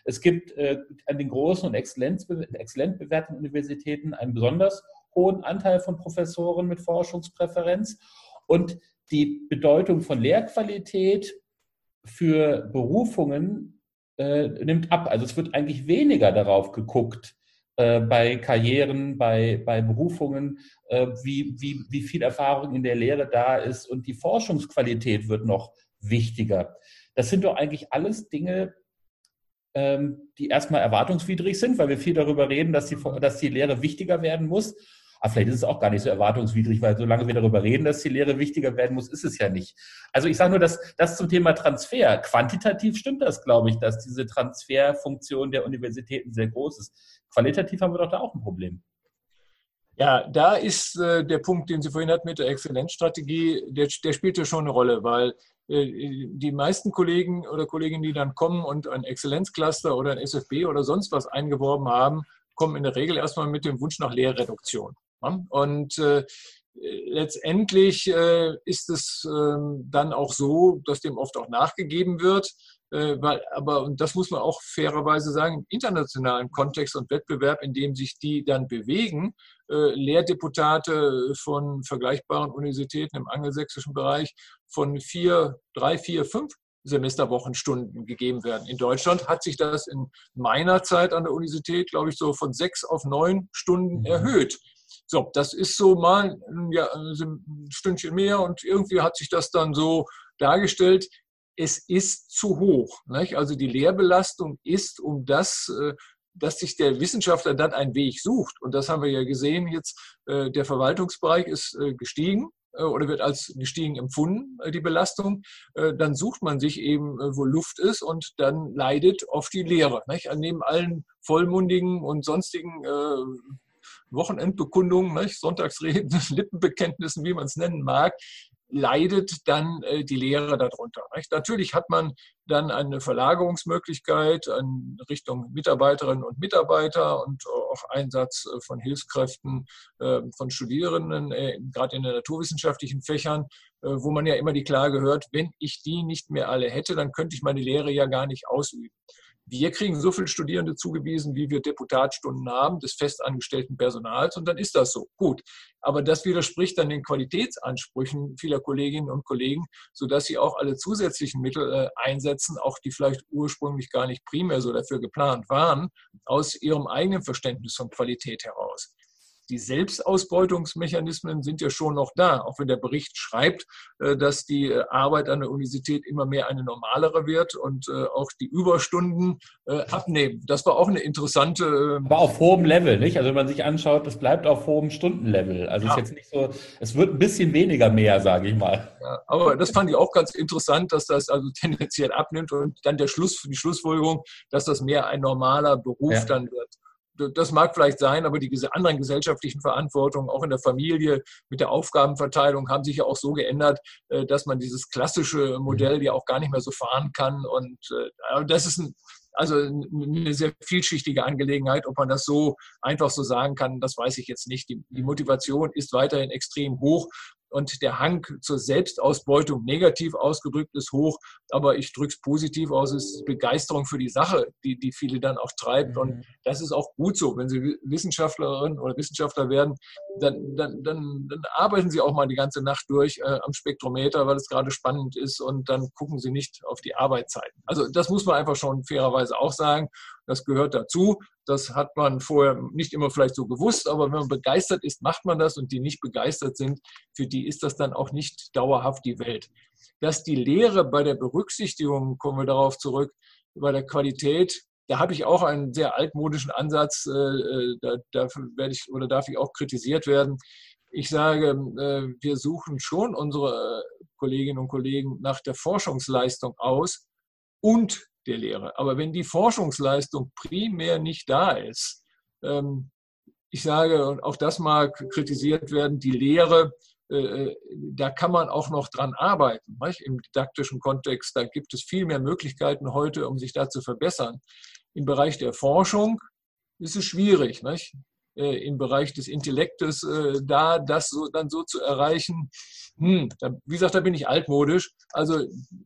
Es gibt äh, an den großen und exzellent, bewerteten Universitäten einen besonders hohen Anteil von Professoren mit Forschungspräferenz. Und die Bedeutung von Lehrqualität für Berufungen äh, nimmt ab. Also es wird eigentlich weniger darauf geguckt, äh, bei Karrieren, bei, bei Berufungen, äh, wie, wie, wie viel Erfahrung in der Lehre da ist und die Forschungsqualität wird noch wichtiger. Das sind doch eigentlich alles Dinge, ähm, die erstmal erwartungswidrig sind, weil wir viel darüber reden, dass die, dass die Lehre wichtiger werden muss. Aber vielleicht ist es auch gar nicht so erwartungswidrig, weil solange wir darüber reden, dass die Lehre wichtiger werden muss, ist es ja nicht. Also ich sage nur, dass das zum Thema Transfer. Quantitativ stimmt das, glaube ich, dass diese Transferfunktion der Universitäten sehr groß ist. Qualitativ haben wir doch da auch ein Problem. Ja, da ist äh, der Punkt, den Sie vorhin hatten mit der Exzellenzstrategie, der, der spielt ja schon eine Rolle, weil äh, die meisten Kollegen oder Kolleginnen, die dann kommen und ein Exzellenzcluster oder ein SFB oder sonst was eingeworben haben, kommen in der Regel erstmal mit dem Wunsch nach Lehrreduktion. Und äh, letztendlich äh, ist es ähm, dann auch so, dass dem oft auch nachgegeben wird. Äh, weil, aber, und das muss man auch fairerweise sagen, im internationalen Kontext und Wettbewerb, in dem sich die dann bewegen, äh, Lehrdeputate von vergleichbaren Universitäten im angelsächsischen Bereich von vier, drei, vier, fünf Semesterwochenstunden gegeben werden. In Deutschland hat sich das in meiner Zeit an der Universität, glaube ich, so von sechs auf neun Stunden mhm. erhöht. So, das ist so mal ja, ein Stündchen mehr und irgendwie hat sich das dann so dargestellt es ist zu hoch. Nicht? Also die Lehrbelastung ist um das, äh, dass sich der Wissenschaftler dann einen Weg sucht. Und das haben wir ja gesehen jetzt, äh, der Verwaltungsbereich ist äh, gestiegen oder wird als gestiegen empfunden, die Belastung, dann sucht man sich eben, wo Luft ist und dann leidet oft die Lehre. Nicht? Neben allen vollmundigen und sonstigen Wochenendbekundungen, nicht? Sonntagsreden, Lippenbekenntnissen, wie man es nennen mag, leidet dann äh, die Lehre darunter. Nicht? Natürlich hat man dann eine Verlagerungsmöglichkeit in Richtung Mitarbeiterinnen und Mitarbeiter und auch Einsatz äh, von Hilfskräften, äh, von Studierenden, äh, gerade in den naturwissenschaftlichen Fächern, äh, wo man ja immer die Klage hört, wenn ich die nicht mehr alle hätte, dann könnte ich meine Lehre ja gar nicht ausüben. Wir kriegen so viele Studierende zugewiesen, wie wir Deputatstunden haben des festangestellten Personals und dann ist das so. Gut. Aber das widerspricht dann den Qualitätsansprüchen vieler Kolleginnen und Kollegen, sodass sie auch alle zusätzlichen Mittel äh, einsetzen, auch die vielleicht ursprünglich gar nicht primär so dafür geplant waren, aus ihrem eigenen Verständnis von Qualität heraus die Selbstausbeutungsmechanismen sind ja schon noch da, auch wenn der Bericht schreibt, äh, dass die äh, Arbeit an der Universität immer mehr eine normalere wird und äh, auch die Überstunden abnehmen. Das war auch eine interessante. Ähm, Aber auf hohem Level, nicht? Also wenn man sich anschaut, es bleibt auf hohem Stundenlevel. Also ja. es ist jetzt nicht so, es wird ein bisschen weniger mehr, sage ich mal. Ja, aber das fand ich auch ganz interessant, dass das also tendenziell abnimmt und dann der Schluss, die Schlussfolgerung, dass das mehr ein normaler Beruf ja. dann wird das mag vielleicht sein, aber die anderen gesellschaftlichen Verantwortungen, auch in der Familie mit der Aufgabenverteilung, haben sich ja auch so geändert, äh, dass man dieses klassische Modell ja auch gar nicht mehr so fahren kann. Und äh, das ist ein, also eine sehr vielschichtige Angelegenheit. Ob man das so einfach so sagen kann, das weiß ich jetzt nicht. Die, die Motivation ist weiterhin extrem hoch und der Hang zur Selbstausbeutung negativ ausgedrückt ist hoch, aber ich drücke es positiv aus, es ist Begeisterung für die Sache, die, die viele dann auch treibt. Mhm. Und das ist auch gut so. Wenn Sie Wissenschaftlerin oder Wissenschaftler werden, dann, dann, dann, dann arbeiten Sie auch mal die ganze Nacht durch äh, am Spektrometer, weil es gerade spannend ist und dann gucken Sie nicht auf die Arbeitszeiten. Also das muss man einfach schon fairerweise auch sagen. Das gehört dazu. Das hat man vorher nicht immer vielleicht so gewusst, aber wenn man begeistert ist, macht man das und die nicht begeistert sind, für die ist das dann auch nicht dauerhaft die Welt. Dass die Lehre bei der Berücksichtigung, kommen wir darauf zurück, bei der Qualität, da habe ich auch einen sehr altmodischen Ansatz, äh, äh, da, dafür werde ich oder darf ich auch kritisiert werden. Ich sage, äh, wir suchen schon unsere Kolleginnen und Kollegen nach der Forschungsleistung aus und der Lehre. Aber wenn die Forschungsleistung primär nicht da ist, ähm, ich sage, und auch das mag kritisiert werden, die Lehre, äh, da kann man auch noch dran arbeiten. Im didaktischen Kontext, da gibt es viel mehr Möglichkeiten heute, um sich da zu verbessern. Im Bereich der Forschung ist es schwierig. Äh, im Bereich des Intellektes, äh, da das so, dann so zu erreichen, hm, da, wie gesagt, da bin ich altmodisch. Also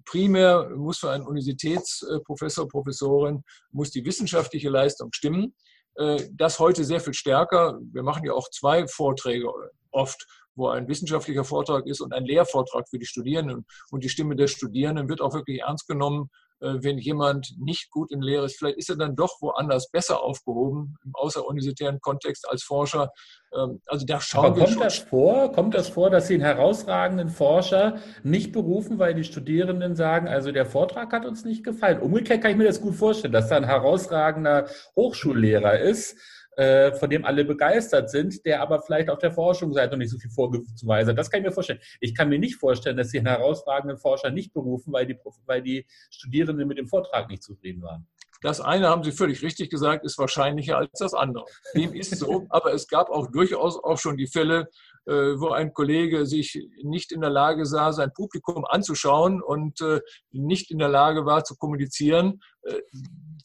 primär muss für einen Universitätsprofessor, Professorin, muss die wissenschaftliche Leistung stimmen. Äh, das heute sehr viel stärker. Wir machen ja auch zwei Vorträge oft wo ein wissenschaftlicher Vortrag ist und ein Lehrvortrag für die Studierenden. Und die Stimme der Studierenden wird auch wirklich ernst genommen wenn jemand nicht gut in Lehre ist, vielleicht ist er dann doch woanders besser aufgehoben im außeruniversitären Kontext als Forscher. Ähm, also da schauen Aber wir kommt schon. das vor? Kommt das vor, dass Sie einen herausragenden Forscher nicht berufen, weil die Studierenden sagen, also der Vortrag hat uns nicht gefallen? Umgekehrt kann ich mir das gut vorstellen, dass da ein herausragender Hochschullehrer ist äh, von dem alle begeistert sind, der aber vielleicht auf der Forschungsseite noch nicht so viel vorzuweisen hat. Das kann ich mir vorstellen. Ich kann mir nicht vorstellen, dass sie einen herausragenden Forscher nicht berufen, weil die, weil die Studierenden mit dem Vortrag nicht zufrieden waren. Das eine haben Sie völlig richtig gesagt, ist wahrscheinlicher als das andere. Dem ist so, aber es gab auch durchaus auch schon die Fälle, wo ein Kollege sich nicht in der Lage sah, sein Publikum anzuschauen und äh, nicht in der Lage war zu kommunizieren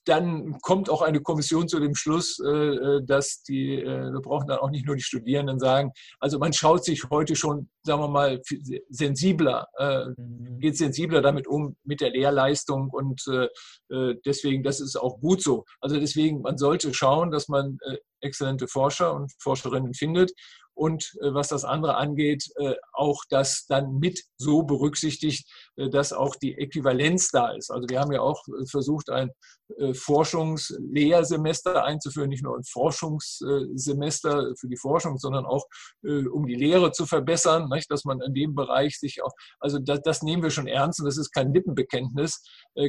dann kommt auch eine Kommission zu dem Schluss, äh, äh, dass die, äh, wir brauchen dann auch nicht nur die Studierenden sagen, also man schaut sich heute schon, sagen wir mal, sensibler, mhm. geht sensibler damit um mit der Lehrleistung und deswegen, das ist auch gut so. Also deswegen, man sollte schauen, dass man exzellente Forscher und Forscherinnen findet und äh, was das andere angeht, äh, auch das dann mit so berücksichtigt, äh, dass auch die Äquivalenz da ist. Also wir haben ja auch versucht, ein Forschungslehrsemester einzuführen, nicht nur ein Forschungssemester für die Forschung, sondern auch um die Lehre zu verbessern, dass man in dem Bereich sich auch, also das, das nehmen wir schon ernst und das ist kein Lippenbekenntnis.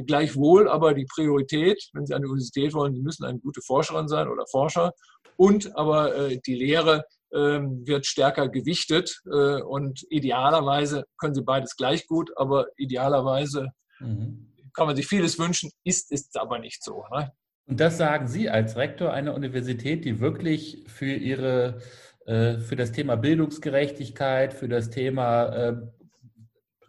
Gleichwohl aber die Priorität, wenn Sie an die Universität wollen, Sie müssen eine gute Forscherin sein oder Forscher und aber die Lehre wird stärker gewichtet äh, und idealerweise können sie beides gleich gut, aber idealerweise mhm. kann man sich vieles wünschen, ist es aber nicht so. Ne? Und das sagen Sie als Rektor einer Universität, die wirklich für ihre äh, für das Thema Bildungsgerechtigkeit, für das Thema äh,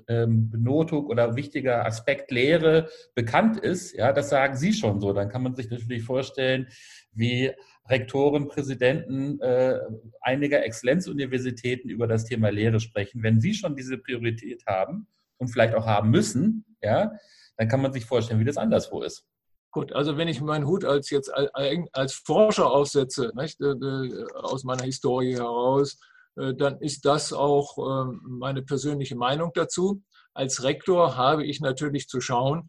ähm, Benotung oder wichtiger Aspekt Lehre bekannt ist. Ja, das sagen Sie schon so. Dann kann man sich natürlich vorstellen, wie Rektoren, Präsidenten äh, einiger Exzellenzuniversitäten über das Thema Lehre sprechen. Wenn Sie schon diese Priorität haben und vielleicht auch haben müssen, ja, dann kann man sich vorstellen, wie das anderswo ist. Gut, also wenn ich meinen Hut als jetzt als Forscher aufsetze, nicht, äh, äh, aus meiner Historie heraus, äh, dann ist das auch ähm, meine persönliche Meinung dazu. Als Rektor habe ich natürlich zu schauen,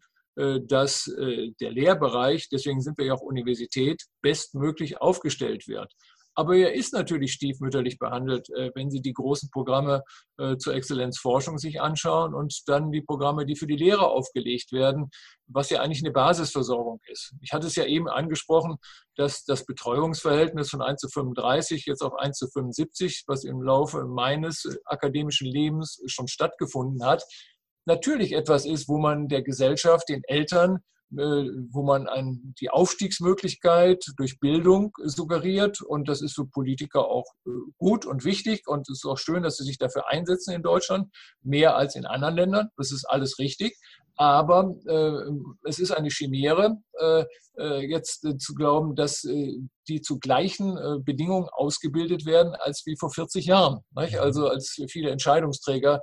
dass der Lehrbereich, deswegen sind wir ja auch Universität, bestmöglich aufgestellt wird. Aber er ist natürlich stiefmütterlich behandelt, äh, wenn Sie die großen Programme äh, zur Exzellenzforschung sich anschauen und dann die Programme, die für die Lehrer aufgelegt werden, was ja eigentlich eine Basisversorgung ist. Ich hatte es ja eben angesprochen, dass das Betreuungsverhältnis von 1 zu 35 jetzt auf 1 zu 75, was im Laufe meines akademischen Lebens schon stattgefunden hat, natürlich etwas ist, wo man der Gesellschaft, den Eltern äh, wo man ein, die Aufstiegsmöglichkeit durch Bildung suggeriert. Und das ist für Politiker auch äh, gut und wichtig. Und es ist auch schön, dass sie sich dafür einsetzen in Deutschland, mehr als in anderen Ländern. Das ist alles richtig. Aber äh, es ist eine Chimäre, äh, äh jetzt äh, zu glauben, dass die zu gleichen Bedingungen ausgebildet werden als wie vor 40 Jahren. Nicht? Mhm. Also als viele Entscheidungsträger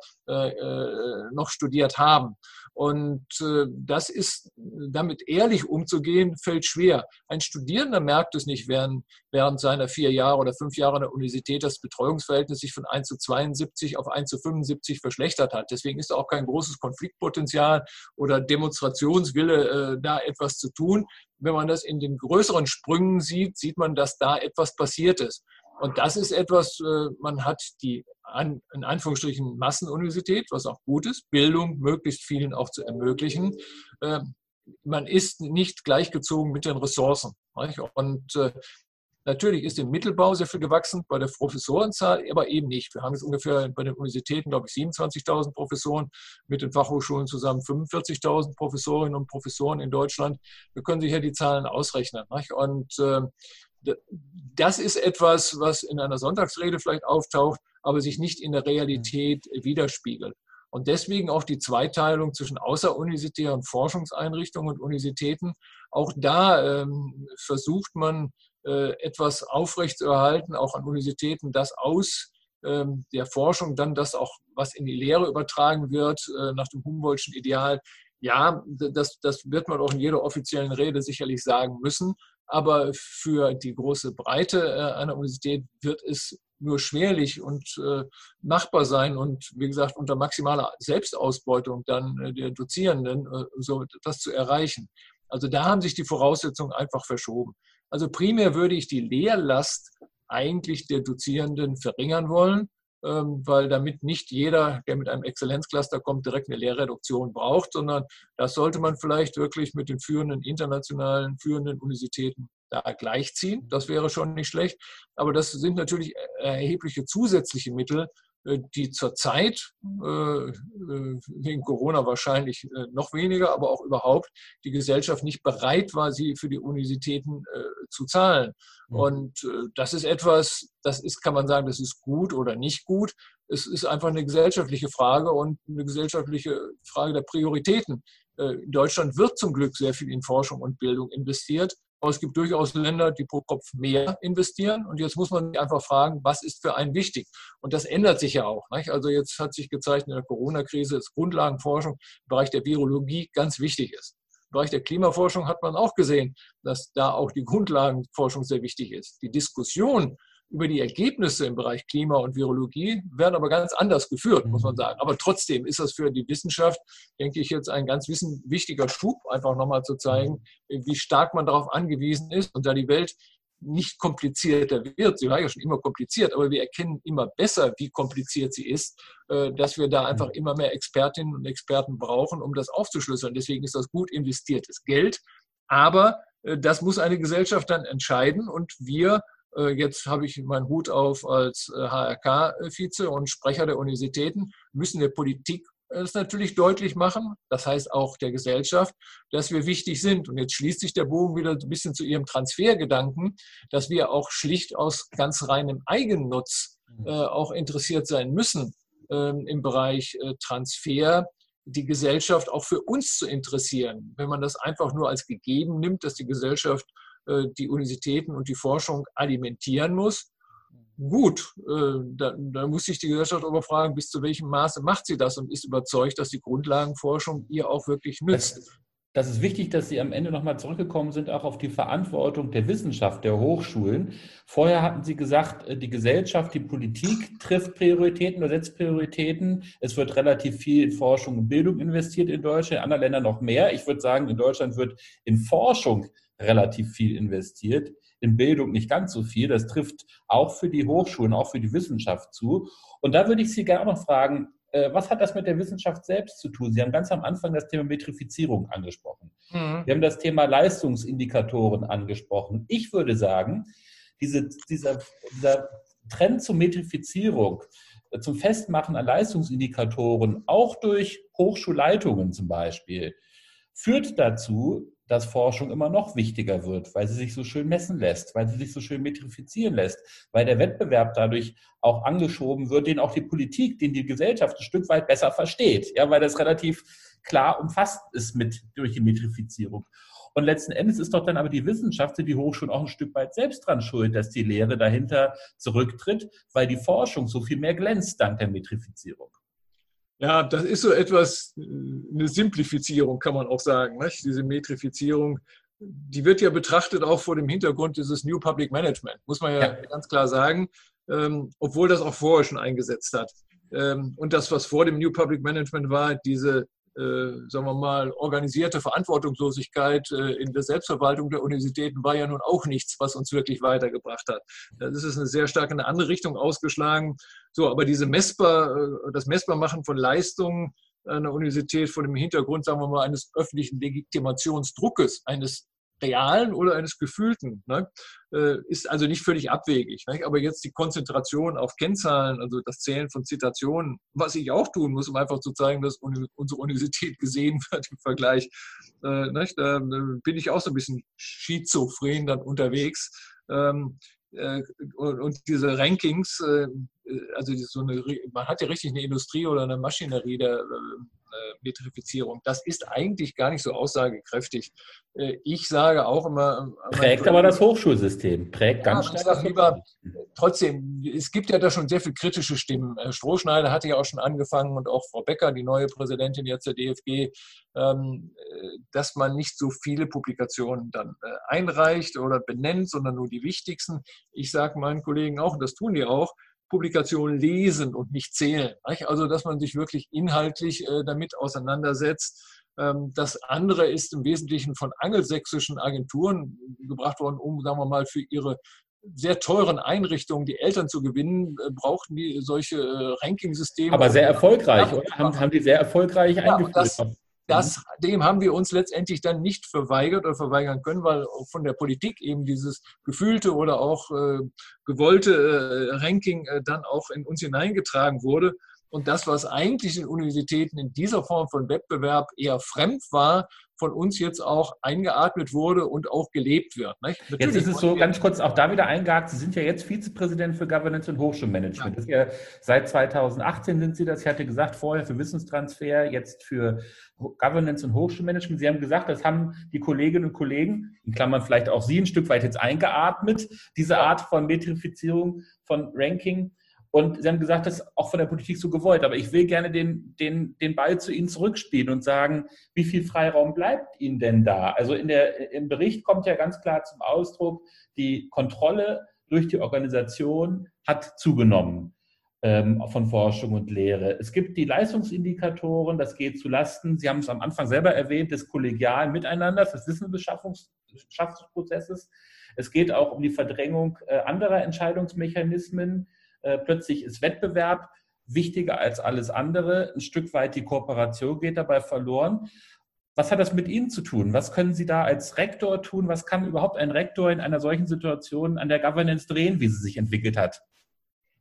noch studiert haben. Und das ist, damit ehrlich umzugehen, fällt schwer. Ein Studierender merkt es nicht während, während seiner vier Jahre oder fünf Jahre an der Universität, das Betreuungsverhältnis sich von 1 zu 72 auf 1 zu 75 verschlechtert hat. Deswegen ist auch kein großes Konfliktpotenzial oder Demonstrationswille, äh, da etwas zu tun. Wenn man das in den größeren Sprüngen sieht, sieht man, dass da etwas passiert ist. Und das ist etwas, äh, man hat die in Anführungsstrichen Massenuniversität, was auch gut ist, Bildung möglichst vielen auch zu ermöglichen. Äh, man ist nicht gleichgezogen mit den Ressourcen. Und äh, Natürlich ist im Mittelbau sehr viel gewachsen, bei der Professorenzahl aber eben nicht. Wir haben jetzt ungefähr bei den Universitäten, glaube ich, 27.000 Professoren, mit den Fachhochschulen zusammen 45.000 Professorinnen und Professoren in Deutschland. Wir können sich ja die Zahlen ausrechnen. Nicht? Und äh, das ist etwas, was in einer Sonntagsrede vielleicht auftaucht, aber sich nicht in der Realität widerspiegelt. Und deswegen auch die Zweiteilung zwischen außeruniversitären Forschungseinrichtungen und Universitäten. Auch da ähm, versucht man etwas aufrechtzuerhalten, auch an Universitäten, das aus ähm, der Forschung dann das auch, was in die Lehre übertragen wird, äh, nach dem Humboldtschen Ideal. Ja, das, das wird man auch in jeder offiziellen Rede sicherlich sagen müssen. Aber für die große Breite äh, einer Universität wird es nur schwerlich und äh, machbar sein und wie gesagt unter maximaler Selbstausbeutung dann äh, der Dozierenden äh, so das zu erreichen. Also da haben sich die Voraussetzungen einfach verschoben. Also primär würde ich die Lehrlast eigentlich der Dozierenden verringern wollen, ähm, weil damit nicht jeder, der mit einem Exzellenzcluster kommt, direkt eine Lehrreduktion braucht, sondern das sollte man vielleicht wirklich mit den führenden internationalen, führenden Universitäten da gleichziehen. Das wäre schon nicht schlecht. Aber das sind natürlich erhebliche zusätzliche Mittel, die zurzeit äh, äh, wegen Corona wahrscheinlich noch weniger, aber auch überhaupt die Gesellschaft nicht bereit war, sie für die Universitäten zu zahlen. Mhm. Und das ist etwas, das ist, kann man sagen, das ist gut oder nicht gut. Es ist einfach eine gesellschaftliche Frage und eine gesellschaftliche Frage der Prioritäten. In Deutschland wird zum Glück sehr viel in Forschung und Bildung investiert. Aber es gibt durchaus Länder, die pro Kopf mehr investieren. Und jetzt muss man sich einfach fragen, was ist für einen wichtig? Und das ändert sich ja auch. Nicht? Also jetzt hat sich gezeigt in der Corona-Krise, dass Grundlagenforschung im Bereich der Virologie ganz wichtig ist. Im Bereich der Klimaforschung hat man auch gesehen, dass da auch die Grundlagenforschung sehr wichtig ist. Die Diskussion über die Ergebnisse im Bereich Klima und Virologie werden aber ganz anders geführt, muss man mhm. sagen. Aber trotzdem ist das für die Wissenschaft, denke ich, jetzt ein ganz wichtiger Schub, einfach nochmal zu zeigen, mhm. wie stark man darauf angewiesen ist und da die Welt nicht komplizierter wird. Sie war ja schon immer kompliziert, aber wir erkennen immer besser, wie kompliziert sie ist, äh, dass wir da einfach mhm. immer mehr Expertinnen und Experten brauchen, um das aufzuschlüsseln. Deswegen ist das gut investiertes Geld. Aber äh, das muss eine Gesellschaft dann entscheiden und wir jetzt habe ich meinen Hut auf als HRK-Vize äh, und Sprecher der Universitäten, müssen der Politik es natürlich deutlich machen, das heißt auch der Gesellschaft, dass wir wichtig sind. Und jetzt schließt sich der Bogen wieder ein bisschen zu Ihrem Transfergedanken, dass wir auch schlicht aus ganz reinem Eigennutz mhm. äh, auch interessiert sein müssen ähm, im Bereich äh, Transfer die Gesellschaft auch für uns zu interessieren. Wenn man das einfach nur als gegeben nimmt, dass die Gesellschaft äh, die Universitäten und die Forschung alimentieren muss, gut, äh, da, da, muss sich die Gesellschaft aber fragen, bis zu welchem Maße macht sie das und ist überzeugt, dass die Grundlagenforschung ihr auch wirklich nützt das ist wichtig, dass Sie am Ende nochmal zurückgekommen sind, auch auf die Verantwortung der Wissenschaft, der Hochschulen. Vorher hatten Sie gesagt, äh, die Gesellschaft, die Politik trifft Prioritäten oder setzt Prioritäten. Es wird relativ viel in Forschung und Bildung investiert in Deutschland, in anderen Ländern noch mehr. Ich würde sagen, in Deutschland wird in Forschung relativ viel investiert, in Bildung nicht ganz so viel. Das trifft auch für die Hochschulen, auch für die Wissenschaft zu. Und da würde ich Sie gerne noch fragen, äh, was hat das mit der Wissenschaft selbst zu tun? Sie haben ganz am Anfang das Thema Metrifizierung angesprochen. Mhm. Sie haben das Thema Leistungsindikatoren angesprochen. Ich würde sagen, diese, dieser, dieser Trend zur Metrifizierung, äh, zum Festmachen an Leistungsindikatoren, auch durch Hochschulleitungen zum Beispiel, führt dazu, dass Forschung immer noch wichtiger wird, weil sie sich so schön messen lässt, weil sie sich so schön metrifizieren lässt, weil der Wettbewerb dadurch auch angeschoben wird, den auch die Politik, den die Gesellschaft ein Stück weit besser versteht, ja, weil das relativ klar umfasst ist mit durch die Metrifizierung. Und letzten Endes ist doch dann aber die Wissenschaft, die Hochschulen auch ein Stück weit selbst dran schuld, dass die Lehre dahinter zurücktritt, weil die Forschung so viel mehr glänzt dank der Metrifizierung. Ja, das ist so etwas, äh, eine Simplifizierung kann man auch sagen. Nicht? Diese Metrifizierung, die wird ja betrachtet auch vor dem Hintergrund dieses New Public Management, muss man ja, ja. ganz klar sagen, ähm, obwohl das auch vorher schon eingesetzt hat. Ähm, und das, was vor dem New Public Management war, diese äh, sagen wir mal, organisierte Verantwortungslosigkeit äh, in der Selbstverwaltung der Universitäten war ja nun auch nichts, was uns wirklich weitergebracht hat. Das ist eine sehr stark in eine andere Richtung ausgeschlagen. So, aber diese messbar, äh, das Messbarmachen von Leistungen einer Universität vor dem Hintergrund, sagen wir mal, eines öffentlichen Legitimationsdruckes, eines realen oder eines gefühlten, ne? Äh, ist also nicht völlig abwegig. Ne? Aber jetzt die Konzentration auf Kennzahlen, also das Zählen von Zitationen, was ich auch tun muss, um einfach zu zeigen, dass unsere Universität gesehen wird im Vergleich, äh, ne? da bin ich auch so ein bisschen schizophren dann unterwegs. Ähm, äh, und diese Rankings, also so eine, man hat ja richtig eine Industrie oder eine Maschinerie der Metrifizierung. Das ist eigentlich gar nicht so aussagekräftig. Äh, ich sage auch immer. Äh, Prägt aber das Hochschulsystem, prägt ja, ganz stark. Lieber, trotzdem, es gibt ja da schon sehr viele kritische Stimmen. Äh, Strohschneider hatte ja auch schon angefangen und auch Frau Becker, die neue Präsidentin jetzt der DFG, ähm, dass man nicht so viele Publikationen dann einreicht oder benennt, sondern nur die wichtigsten. Ich sage meinen Kollegen auch, und das tun die auch, Publikationen lesen und nicht zählen. Also, dass man sich wirklich inhaltlich äh, damit auseinandersetzt. Ähm, das andere ist im Wesentlichen von angelsächsischen Agenturen gebracht worden, um, sagen wir mal, für ihre sehr teuren Einrichtungen die Eltern zu gewinnen, äh, brauchten die solche äh, Ranking-Systeme. Aber sehr erfolgreich, oder? Haben, haben die sehr erfolgreich ja, eingeführt. Das, das, dem haben wir uns letztendlich dann nicht verweigert oder verweigern können, weil von der Politik eben dieses gefühlte oder auch äh, gewollte äh, Ranking äh, dann auch in uns hineingetragen wurde. Und das, was eigentlich in Universitäten in dieser Form von Wettbewerb eher fremd war, von uns jetzt auch eingeatmet wurde und auch gelebt wird. Jetzt ist es so, ganz kurz auch da wieder eingehakt, Sie sind ja jetzt Vizepräsident für Governance und Hochschulmanagement. Ja. Ja, seit 2018 sind Sie das, ich hatte gesagt, vorher für Wissenstransfer, jetzt für Governance und Hochschulmanagement. Sie haben gesagt, das haben die Kolleginnen und Kollegen, in Klammern vielleicht auch Sie ein Stück weit jetzt eingeatmet, diese Art von Metrifizierung von Ranking. Und Sie haben gesagt, das ist auch von der Politik so gewollt. Aber ich will gerne den, den, den Ball zu Ihnen zurückspielen und sagen, wie viel Freiraum bleibt Ihnen denn da? Also in der, im Bericht kommt ja ganz klar zum Ausdruck, die Kontrolle durch die Organisation hat zugenommen ähm, von Forschung und Lehre. Es gibt die Leistungsindikatoren, das geht zu Lasten, Sie haben es am Anfang selber erwähnt, des kollegialen Miteinanders, des Wissensbeschaffungsprozesses. Es geht auch um die Verdrängung äh, anderer Entscheidungsmechanismen äh, plötzlich ist Wettbewerb wichtiger als alles andere. Ein Stück weit die Kooperation geht dabei verloren. Was hat das mit Ihnen zu tun? Was können Sie da als Rektor tun? Was kann überhaupt ein Rektor in einer solchen Situation an der Governance drehen, wie sie sich entwickelt hat?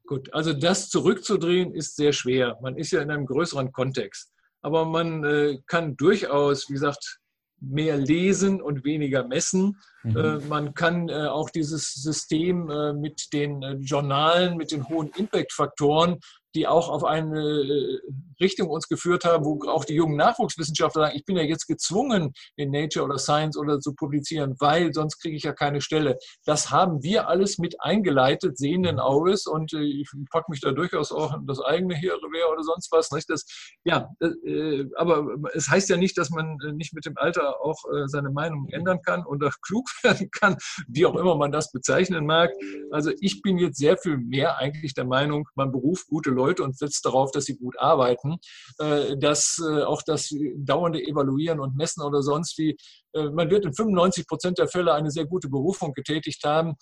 Gut, also das zurückzudrehen ist sehr schwer. Man ist ja in einem größeren Kontext. Aber man äh, kann durchaus, wie gesagt, mehr lesen und weniger messen. Mhm. Äh, man kann äh, auch dieses System äh, mit den Journalen, mit den hohen Impact-Faktoren, die auch auf eine äh, Richtung uns geführt haben, wo auch die jungen Nachwuchswissenschaftler sagen, ich bin ja jetzt gezwungen, in Nature oder Science oder zu publizieren, weil sonst kriege ich ja keine Stelle. Das haben wir alles mit eingeleitet, sehenden Auges und äh, ich packe mich da durchaus auch in das eigene hier oder sonst was. Nicht? Das, ja, äh, aber es heißt ja nicht, dass man nicht mit dem Alter auch seine Meinung ändern kann oder klug werden kann, wie auch immer man das bezeichnen mag. Also ich bin jetzt sehr viel mehr eigentlich der Meinung, man beruft gute Leute und setzt darauf, dass sie gut arbeiten. Äh, dass äh, auch das dauernde Evaluieren und Messen oder sonst wie, äh, man wird in 95 Prozent der Fälle eine sehr gute Berufung getätigt haben.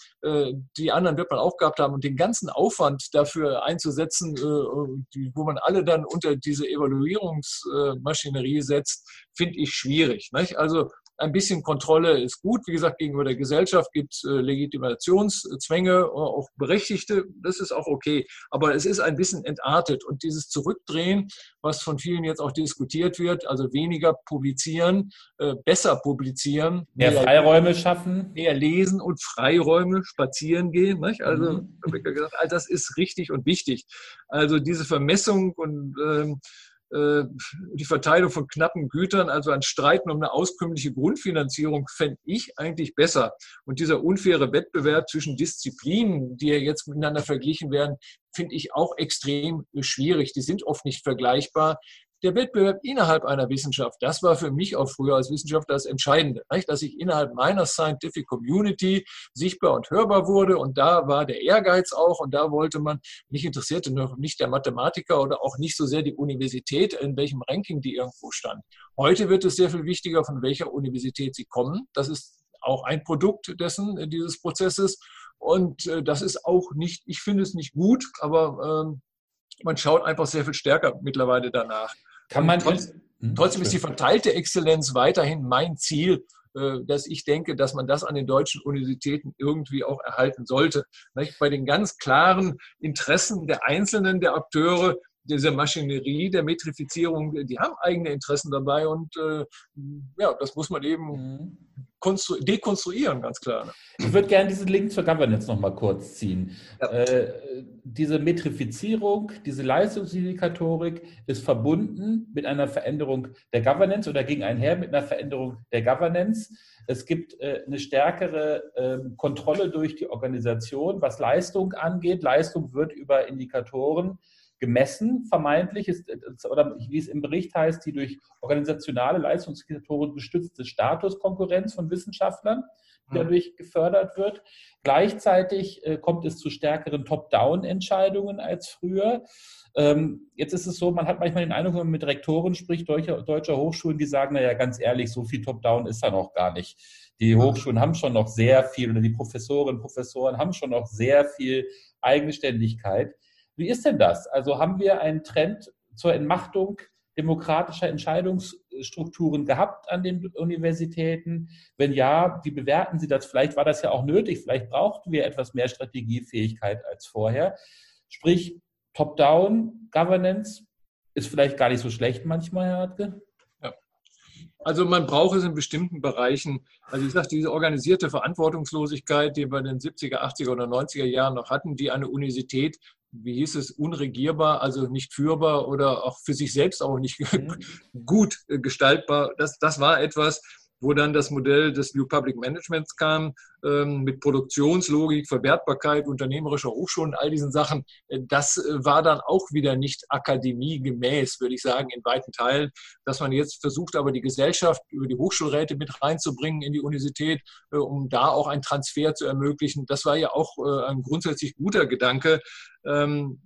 Die anderen wird man auch gehabt haben. Und den ganzen Aufwand dafür einzusetzen, wo man alle dann unter diese Evaluierungsmaschinerie setzt, finde ich schwierig. Also ein bisschen Kontrolle ist gut. Wie gesagt, gegenüber der Gesellschaft gibt es äh, Legitimationszwänge, auch berechtigte. Das ist auch okay. Aber es ist ein bisschen entartet. Und dieses Zurückdrehen, was von vielen jetzt auch diskutiert wird, also weniger publizieren, äh, besser publizieren. Mehr, mehr Freiräume schaffen. Mehr lesen und Freiräume spazieren gehen. Nicht? Also, mhm. gesagt, all das ist richtig und wichtig. Also diese Vermessung und ähm, äh, die Verteilung von knappen Gütern, also ein Streiten um eine auskömmliche Grundfinanzierung, fände ich eigentlich besser. Und dieser unfaire Wettbewerb zwischen Disziplinen, die ja jetzt miteinander verglichen werden, finde ich auch extrem schwierig. Die sind oft nicht vergleichbar der Wettbewerb innerhalb einer Wissenschaft, das war für mich auch früher als Wissenschaftler das Entscheidende, dass ich innerhalb meiner Scientific Community sichtbar und hörbar wurde und da war der Ehrgeiz auch und da wollte man, mich interessierte noch nicht der Mathematiker oder auch nicht so sehr die Universität, in welchem Ranking die irgendwo stand. Heute wird es sehr viel wichtiger, von welcher Universität sie kommen. Das ist auch ein Produkt dessen, äh, dieses Prozesses. Und äh, das ist auch nicht, ich finde es nicht gut, aber ähm, man schaut einfach sehr viel stärker mittlerweile danach. Kann man trotz, hm, trotzdem ist die verteilte Exzellenz weiterhin mein Ziel, äh, dass ich denke, dass man das an den deutschen Universitäten irgendwie auch erhalten sollte. Bei den ganz klaren Interessen der Einzelnen, der Akteure, dieser Maschinerie der Metrifizierung, die haben eigene Interessen dabei und äh, ja, das muss man eben mhm dekonstruieren, ganz klar. Ne? Ich würde gerne diesen Link zur Governance nochmal kurz ziehen. Ja. Äh, diese Metrifizierung, diese Leistungsindikatorik ist verbunden mit einer Veränderung der Governance oder ging einher mit einer Veränderung der Governance. Es gibt äh, eine stärkere äh, Kontrolle durch die Organisation, was Leistung angeht. Leistung wird über Indikatoren gemessen, vermeintlich, ist, oder wie es im Bericht heißt, die durch organisationale Leistungsindikatoren gestützte Statuskonkurrenz von Wissenschaftlern, die mhm. dadurch gefördert wird. Gleichzeitig äh, kommt es zu stärkeren Top-Down-Entscheidungen als früher. Ähm, jetzt ist es so, man hat manchmal den Eindruck, wenn man mit Rektoren spricht, deutscher, deutscher Hochschulen, die sagen, naja, ganz ehrlich, so viel Top-Down ist da noch gar nicht. Die Hochschulen haben schon noch sehr viel, oder die Professorinnen und Professoren haben schon noch sehr viel Eigenständigkeit. Wie ist denn das? Also haben wir einen Trend zur Entmachtung demokratischer Entscheidungsstrukturen gehabt an den Universitäten? Wenn ja, wie bewerten Sie das? Vielleicht war das ja auch nötig, vielleicht brauchten wir etwas mehr Strategiefähigkeit als vorher. Sprich, Top-Down-Governance ist vielleicht gar nicht so schlecht manchmal, Herr Hartke. Also man braucht es in bestimmten Bereichen. Also ich sage, diese organisierte Verantwortungslosigkeit, die wir in den 70er, 80er oder 90er Jahren noch hatten, die eine Universität wie hieß es, unregierbar, also nicht führbar oder auch für sich selbst auch nicht mhm. gut gestaltbar. Das, das war etwas, wo dann das Modell des New Public Managements kam, ähm, mit Produktionslogik, Verwertbarkeit, unternehmerischer Hochschulen, all diesen Sachen. Äh, das äh, war dann auch wieder nicht akademiegemäß, würde ich sagen, in weiten Teilen, dass man jetzt versucht, aber die Gesellschaft über die Hochschulräte mit reinzubringen in die Universität, äh, um da auch einen Transfer zu ermöglichen. Das war ja auch ein grundsätzlich guter Gedanke. Ähm,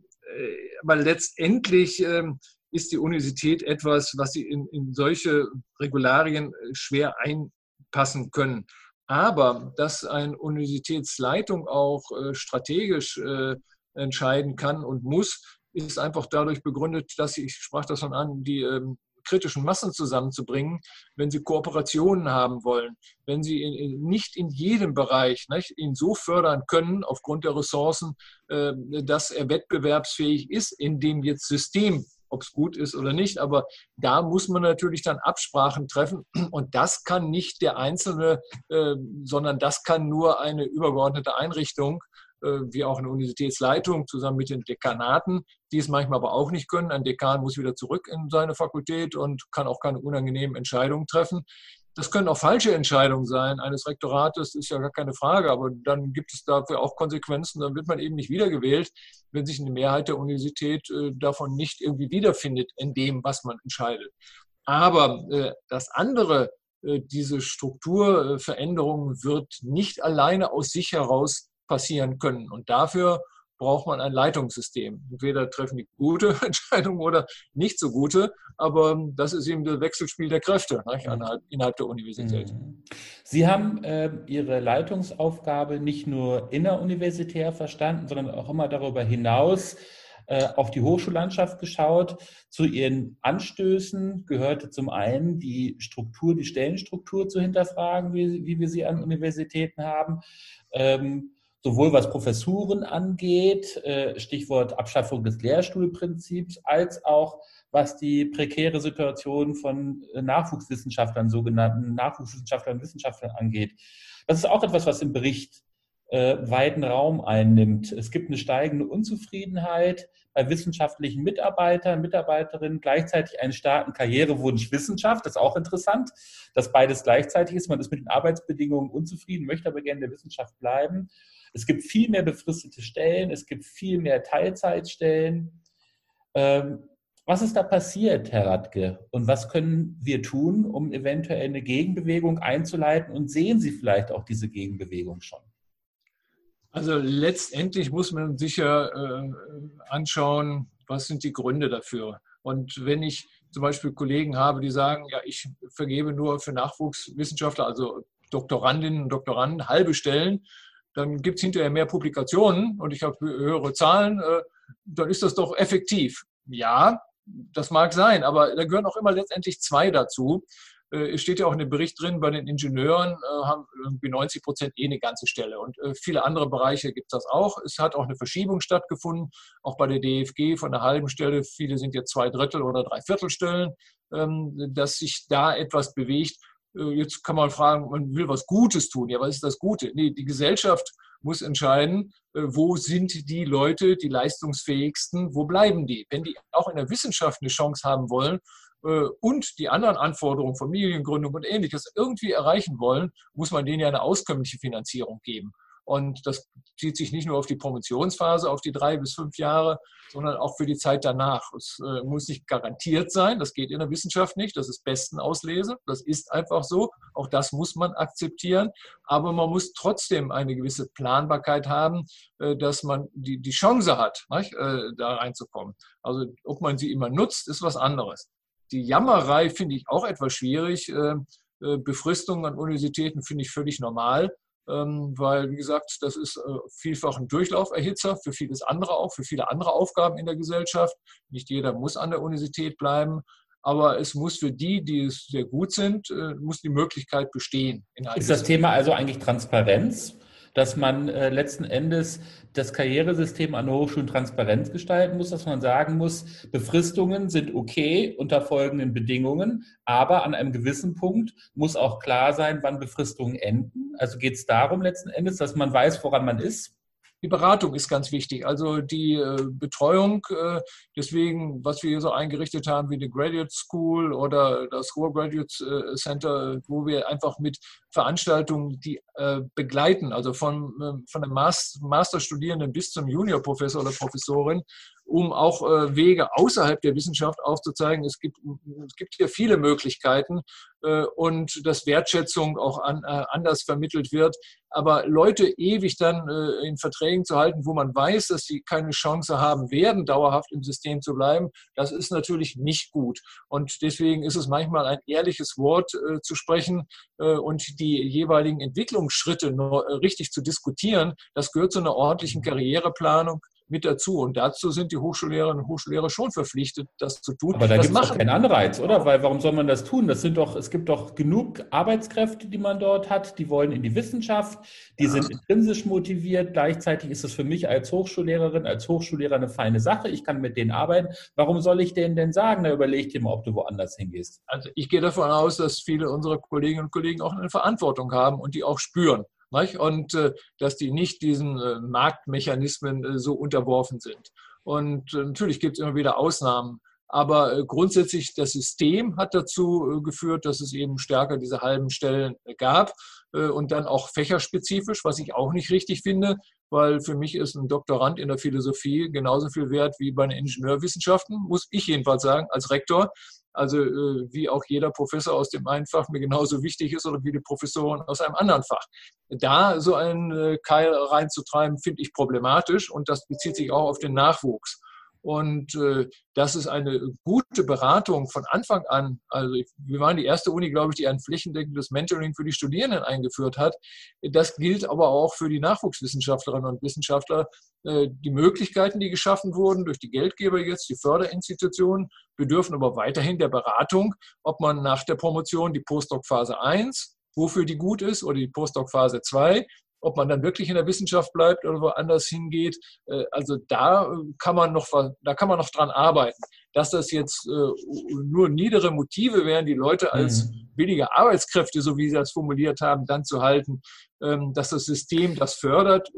aber letztendlich ähm, ist die Universität etwas, was sie in, in solche Regularien äh, schwer einpassen können. Aber dass eine Universitätsleitung auch äh, strategisch äh, entscheiden kann und muss, ist einfach dadurch begründet, dass sie, ich sprach das schon an, die ähm, kritischen Massen zusammenzubringen, wenn sie Kooperationen haben wollen, wenn sie in, in, nicht in jedem Bereich nicht, ihn so fördern können aufgrund der Ressourcen, äh, dass er wettbewerbsfähig ist, in dem jetzt System ob es gut ist oder nicht. Aber da muss man natürlich dann Absprachen treffen. Und das kann nicht der Einzelne, äh, sondern das kann nur eine übergeordnete Einrichtung. äh, wie auch eine Universitätsleitung zusammen mit den Dekanaten, die es manchmal aber auch nicht können. Ein Dekan muss wieder zurück in seine Fakultät und kann auch keine unangenehmen Entscheidungen treffen. Das können auch falsche Entscheidungen sein eines Rektorates, ist ja gar keine Frage, aber dann gibt es dafür auch Konsequenzen. Dann wird man eben nicht wiedergewählt, wenn sich eine Mehrheit der Universität äh, davon nicht irgendwie wiederfindet in dem, was man entscheidet. Aber äh, das andere, äh, diese Strukturveränderung wird nicht alleine aus sich heraus passieren können. Und dafür braucht man ein Leitungssystem. Entweder treffen die gute Entscheidungen oder nicht so gute, aber das ist eben das Wechselspiel der Kräfte ne, innerhalb der Universität. Mhm. Sie haben äh, Ihre Leitungsaufgabe nicht nur inneruniversitär verstanden, sondern auch immer darüber hinaus äh, auf die Hochschullandschaft geschaut. Zu Ihren Anstößen gehörte zum einen die Struktur, die Stellenstruktur zu hinterfragen, wie, wie wir sie an Universitäten haben. Ähm, sowohl was Professuren angeht, äh, Stichwort Abschaffung des Lehrstuhlprinzips, als auch was die prekäre Situation von äh, Nachwuchswissenschaftlern, sogenannten Nachwuchswissenschaftlern und Wissenschaftlern angeht. Das ist auch etwas, was im Bericht äh, weiten Raum einnimmt. Es gibt eine steigende Unzufriedenheit bei wissenschaftlichen Mitarbeitern, Mitarbeiterinnen, gleichzeitig einen starken Karrierewunsch Wissenschaft. Das ist auch interessant, dass beides gleichzeitig ist. Man ist mit den Arbeitsbedingungen unzufrieden, möchte aber gerne in der Wissenschaft bleiben. Es gibt viel mehr befristete Stellen, es gibt viel mehr Teilzeitstellen. Ähm, was ist da passiert, Herr Radke? Und was können wir tun, um eventuell eine Gegenbewegung einzuleiten? Und sehen Sie vielleicht auch diese Gegenbewegung schon? Also letztendlich muss man sich ja äh, anschauen, was sind die Gründe dafür. Und wenn ich zum Beispiel Kollegen habe, die sagen, ja, ich vergebe nur für Nachwuchswissenschaftler, also Doktorandinnen und Doktoranden, halbe Stellen, dann gibt es hinterher mehr Publikationen und ich habe höhere Zahlen, äh, dann ist das doch effektiv. Ja, das mag sein, aber da gehören auch immer letztendlich zwei dazu. Äh, es steht ja auch in dem Bericht drin, bei den Ingenieuren äh, haben irgendwie 90 Prozent eh eine ganze Stelle. Und viele andere Bereiche gibt es das auch. Es hat auch eine Verschiebung stattgefunden, auch bei der DFG von einer halben Stelle. Viele sind jetzt zwei Drittel oder drei Viertelstellen, ähm, dass sich da etwas bewegt. Äh, jetzt kann man fragen, man will was Gutes tun. Ja, was ist das Gute? Nee, die Gesellschaft muss entscheiden, äh, wo sind die Leute, die leistungsfähigsten, wo bleiben die? Wenn die auch in der Wissenschaft eine Chance haben wollen äh, und die anderen Anforderungen, Familiengründung und ähnliches irgendwie erreichen wollen, muss man denen ja eine auskömmliche Finanzierung geben. Und das zieht sich nicht nur auf die Promotionsphase, auf die drei bis fünf Jahre, sondern auch für die Zeit danach. Es äh, muss nicht garantiert sein, das geht in der Wissenschaft nicht, das ist besten Auslese, das ist einfach so, auch das muss man akzeptieren, aber man muss trotzdem eine gewisse Planbarkeit haben, äh, dass man die, Chance hat, äh, da reinzukommen. Also ob man sie immer nutzt, ist was anderes. Die Jammerei finde ich auch etwas schwierig. Befristungen an Universitäten finde ich völlig normal. Ähm, weil, wie gesagt, das ist äh, vielfach ein Durchlauferhitzer für vieles andere auch, für viele andere Aufgaben in der Gesellschaft. Nicht jeder muss an der Universität bleiben, aber es muss für die, die es sehr gut sind, äh, muss die Möglichkeit bestehen. ist das Thema also eigentlich Transparenz? Dass man äh, letzten Endes das Karrieresystem an Hochschulen transparent gestalten muss, dass man sagen muss, Befristungen sind okay unter folgenden Bedingungen, aber an einem gewissen Punkt muss auch klar sein, wann Befristungen enden. Also geht es darum letzten Endes, dass man weiß, woran man ist die Beratung ist ganz wichtig, also die äh, Betreuung. Äh, deswegen, was wir hier so eingerichtet haben, wie die Graduate School oder das Ruhr Graduate äh, Center, wo wir einfach mit Veranstaltungen, die äh, begleiten, also von, äh, von einem Masterstudierenden bis zum Juniorprofessor oder Professorin, um auch äh, Wege außerhalb der Wissenschaft aufzuzeigen. Es gibt, es gibt hier viele Möglichkeiten äh, und dass Wertschätzung auch an, äh, anders vermittelt wird. Aber Leute ewig dann äh, in Verträgen zu halten, wo man weiß, dass sie keine Chance haben werden, dauerhaft im System zu bleiben, das ist natürlich nicht gut. Und deswegen ist es manchmal ein ehrliches Wort äh, zu sprechen äh, und die jeweiligen Entwicklungsschritte nur, richtig zu diskutieren. Das gehört zu einer ordentlichen Karriereplanung mit dazu. Und dazu sind die Hochschullehrerinnen und Hochschullehrer schon verpflichtet, das zu tun. Aber da gibt es auch keinen Anreiz, oder? Weil warum soll man das tun? Das sind doch, es gibt doch genug Arbeitskräfte, die man dort hat, die wollen in die Wissenschaft, die ja. sind intrinsisch motiviert. Gleichzeitig ist es für mich als Hochschullehrerin, als Hochschullehrer eine feine Sache. Ich kann mit denen arbeiten. Warum soll ich denen denn sagen? Da überleg dir mal, ob du woanders hingehst. Also ich gehe davon aus, dass viele unserer Kolleginnen und Kollegen auch eine Verantwortung haben und die auch spüren. Und äh, dass die nicht diesen äh, Marktmechanismen äh, so unterworfen sind. Und äh, natürlich gibt es immer wieder Ausnahmen. Aber äh, grundsätzlich das System hat dazu äh, geführt, dass es eben stärker diese halben Stellen gab und dann auch fächerspezifisch, was ich auch nicht richtig finde, weil für mich ist ein Doktorand in der Philosophie genauso viel wert wie bei den Ingenieurwissenschaften, muss ich jedenfalls sagen, als Rektor. Also wie auch jeder Professor aus dem einen Fach mir genauso wichtig ist oder wie die Professoren aus einem anderen Fach. Da so einen Keil reinzutreiben, finde ich problematisch und das bezieht sich auch auf den Nachwuchs. Und äh, das ist eine gute Beratung von Anfang an. Also wir waren die erste Uni, glaube ich, die ein flächendeckendes Mentoring für die Studierenden eingeführt hat. Das gilt aber auch für die Nachwuchswissenschaftlerinnen und Wissenschaftler. Äh, die Möglichkeiten, die geschaffen wurden durch die Geldgeber jetzt, die Förderinstitutionen, bedürfen aber weiterhin der Beratung, ob man nach der Promotion die Postdoc-Phase 1 wofür die gut ist oder die Postdoc-Phase 2 ob man dann wirklich in der Wissenschaft bleibt oder woanders hingeht. Äh, also da äh, kann man noch, da kann man noch dran arbeiten. Dass das jetzt äh, nur niedere Motive wären, die Leute als mhm. billige Arbeitskräfte, so wie Sie das formuliert haben, dann zu halten, ähm, dass das System das fördert,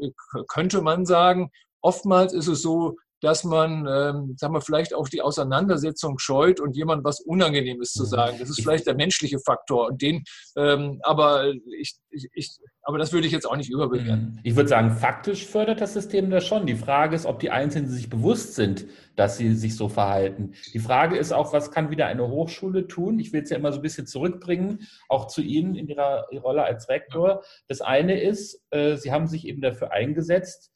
könnte man sagen. Oftmals ist es so, dass man, ähm, sagen wir, vielleicht auch die Auseinandersetzung scheut und jemand was Unangenehmes zu mhm. sagen. Das ist vielleicht der menschliche Faktor. Und den, ähm, aber ich, ich, ich, aber das würde ich jetzt auch nicht überbewerten. Mhm. Ich würde sagen, faktisch fördert das System das schon. Die Frage ist, ob die Einzelnen sich bewusst sind, dass sie sich so verhalten. Die Frage ist auch, was kann wieder eine Hochschule tun? Ich will es ja immer so ein bisschen zurückbringen, auch zu Ihnen in Ihrer Rolle als Rektor. Das eine ist, äh, Sie haben sich eben dafür eingesetzt,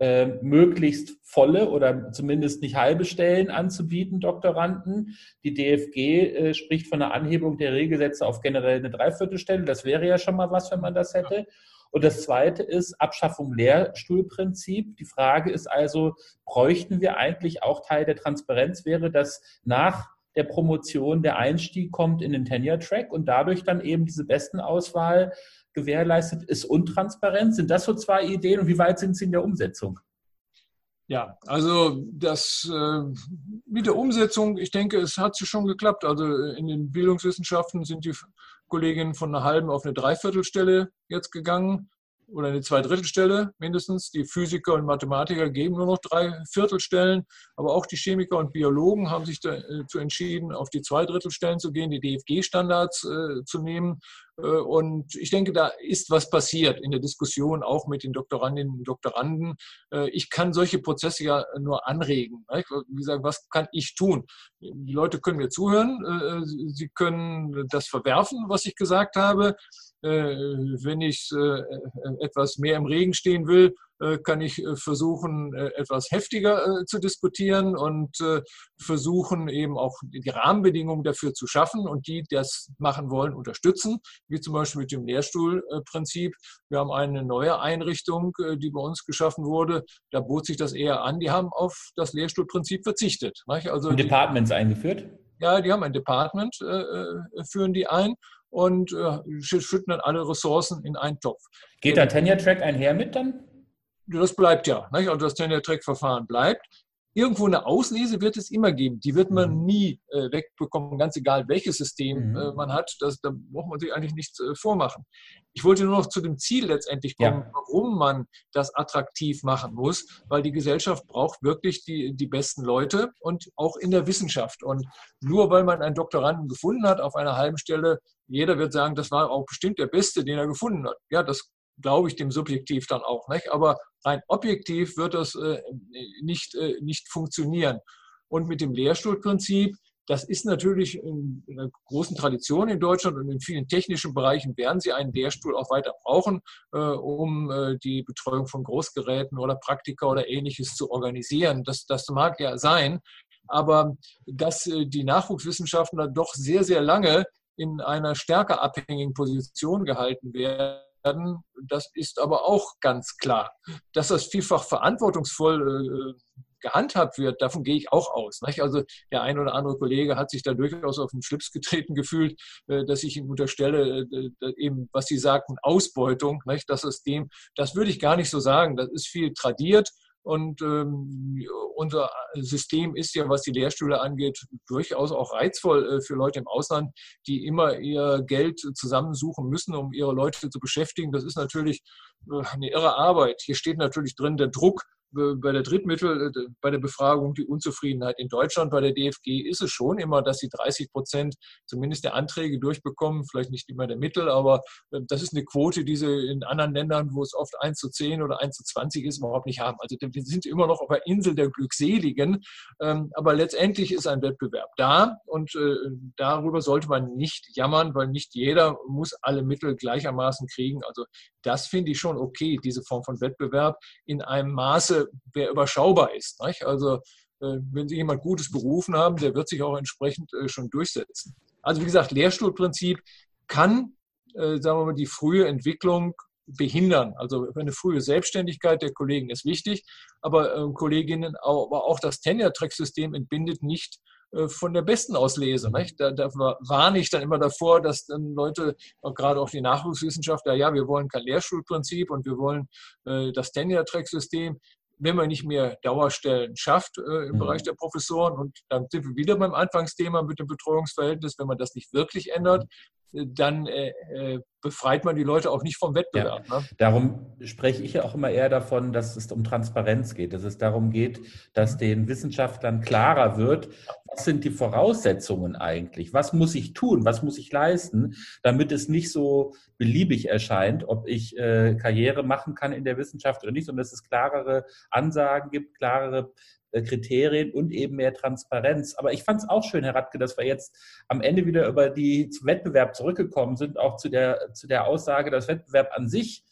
äh, möglichst volle oder zumindest nicht halbe Stellen anzubieten, Doktoranden. Die DFG äh, spricht von einer Anhebung der Regelsätze auf generell eine Dreiviertelstelle. Das wäre ja schon mal was, wenn man das hätte. Und das zweite ist Abschaffung Lehrstuhlprinzip. Die Frage ist also, bräuchten wir eigentlich auch Teil der Transparenz wäre, dass nach der Promotion der Einstieg kommt in den Tenure-Track und dadurch dann eben diese besten Auswahl gewährleistet ist und Transparenz. Sind das so zwei Ideen und wie weit sind sie in der Umsetzung? Ja, also das äh, mit der Umsetzung, ich denke, es hat schon geklappt. Also in den Bildungswissenschaften sind die Kolleginnen von einer halben auf eine Dreiviertelstelle jetzt gegangen oder eine Zweidrittelstelle mindestens. Die Physiker und Mathematiker geben nur noch drei Viertelstellen, aber auch die Chemiker und Biologen haben sich dazu äh, entschieden, auf die Zweidrittelstellen zu gehen, die DFG-Standards äh, zu nehmen. Äh, und ich denke, da ist was passiert in der Diskussion auch mit den Doktorandinnen und Doktoranden. Äh, ich kann solche Prozesse ja nur anregen. Wie gesagt, was kann ich tun? Die Leute können mir zuhören, äh, sie können das verwerfen, was ich gesagt habe. Wenn ich etwas mehr im Regen stehen will, kann ich äh, versuchen, äh, etwas heftiger zu diskutieren und versuchen eben auch die Rahmenbedingungen dafür zu schaffen und die, die das machen wollen, unterstützen, wie zum Beispiel mit dem Lehrstuhlprinzip. Wir haben eine neue Einrichtung, die bei uns geschaffen wurde. Da bot sich das eher an. Die haben auf das Lehrstuhlprinzip verzichtet. Also Departments eingeführt? Ja, die haben ein Department, führen die ein und schütten dann alle Ressourcen in einen Topf. Geht der Tenure Track einher mit dann? Das bleibt ja. Nicht? Also das Tenure-Track-Verfahren bleibt. Irgendwo eine Auslese wird es immer geben. Die wird man mhm. nie äh, wegbekommen, ganz egal welches System mhm. äh, man hat. Das, da braucht man sich eigentlich nichts äh, vormachen. Ich wollte nur noch zu dem Ziel letztendlich kommen, ja. warum man das attraktiv machen muss, weil die Gesellschaft braucht wirklich die, die besten Leute und auch in der Wissenschaft. Und nur weil man einen Doktoranden gefunden hat auf einer halben Stelle, jeder wird sagen, das war auch bestimmt der Beste, den er gefunden hat. Ja, das glaube ich dem subjektiv dann auch. Nicht? Aber rein objektiv wird das äh, nicht, äh, nicht funktionieren. Und mit dem Lehrstuhlprinzip, das ist natürlich in einer großen Tradition in Deutschland und in vielen technischen Bereichen werden Sie einen Lehrstuhl auch weiter brauchen, äh, um die Betreuung von Großgeräten oder Praktika oder ähnliches zu organisieren. Das, das mag ja sein, aber dass äh, die Nachwuchswissenschaften doch sehr, sehr lange in einer stärker abhängigen Position gehalten werden, werden. Das ist aber auch ganz klar. Dass das vielfach verantwortungsvoll äh, gehandhabt wird, davon gehe ich auch aus. Also der ein oder andere Kollege hat sich da durchaus auf den Schlips getreten gefühlt, äh, dass ich ihm unterstelle, äh, eben, was Sie sagten, Ausbeutung, nicht? Das System, das würde ich gar nicht so sagen. Das ist viel tradiert Und ähm, unser System ist ja, was die Lehrstühle angeht, durchaus auch reizvoll äh, für Leute im Ausland, die immer ihr Geld zusammensuchen müssen, um ihre Leute zu beschäftigen. Das ist natürlich äh, eine irre Arbeit. Hier steht natürlich drin der Druck, bei der Drittmittel, äh, bei der Befragung die Unzufriedenheit in Deutschland. Bei der DFG ist es schon immer, dass sie 30 Prozent zumindest der Anträge durchbekommen, vielleicht nicht immer der Mittel, aber äh, das ist eine Quote, die sie in anderen Ländern, wo es oft 1 zu 10 oder 1 zu 20 ist, überhaupt nicht haben. Also wir sind immer noch auf der Insel der Glückseligen, ähm, aber letztendlich ist ein Wettbewerb da und äh, darüber sollte man nicht jammern, weil nicht jeder muss alle Mittel gleichermaßen kriegen. Also das finde ich schon okay, diese Form von Wettbewerb in einem Maße, der überschaubar ist. Nicht? Also äh, wenn Sie jemand Gutes berufen haben, der wird sich auch entsprechend äh, schon durchsetzen. Also wie gesagt, Lehrstuhlprinzip kann, äh, sagen wir mal, die frühe Entwicklung behindern. Also eine frühe Selbstständigkeit der Kollegen ist wichtig, aber Kolleginnen, aber auch das Tenure-Track-System entbindet nicht von der besten Auslese. Nicht? Da, da warne ich dann immer davor, dass dann Leute, auch gerade auch die Nachwuchswissenschaftler, ja, wir wollen kein Lehrschulprinzip und wir wollen äh, das Tenure-Track-System wenn man nicht mehr Dauerstellen schafft äh, im mhm. Bereich der Professoren. Und dann sind wir wieder beim Anfangsthema mit dem Betreuungsverhältnis. Wenn man das nicht wirklich ändert, äh, dann äh, äh, befreit man die Leute auch nicht vom Wettbewerb. Ja. Ne? Darum spreche ich ja auch immer eher davon, dass es um Transparenz geht, dass es darum geht, dass mhm. den Wissenschaftlern klarer wird, was sind die Voraussetzungen eigentlich, was muss ich tun, was muss ich leisten, damit es nicht so beliebig erscheint, ob ich äh, Karriere machen kann in der Wissenschaft oder nicht, sondern dass es klarere Ansagen gibt, klarere Kriterien und eben mehr Transparenz. Aber ich fand es auch schön, Herr Radke, dass wir jetzt am Ende wieder über die zum Wettbewerb zurückgekommen sind, auch zu der, zu der Aussage, dass Wettbewerb an sich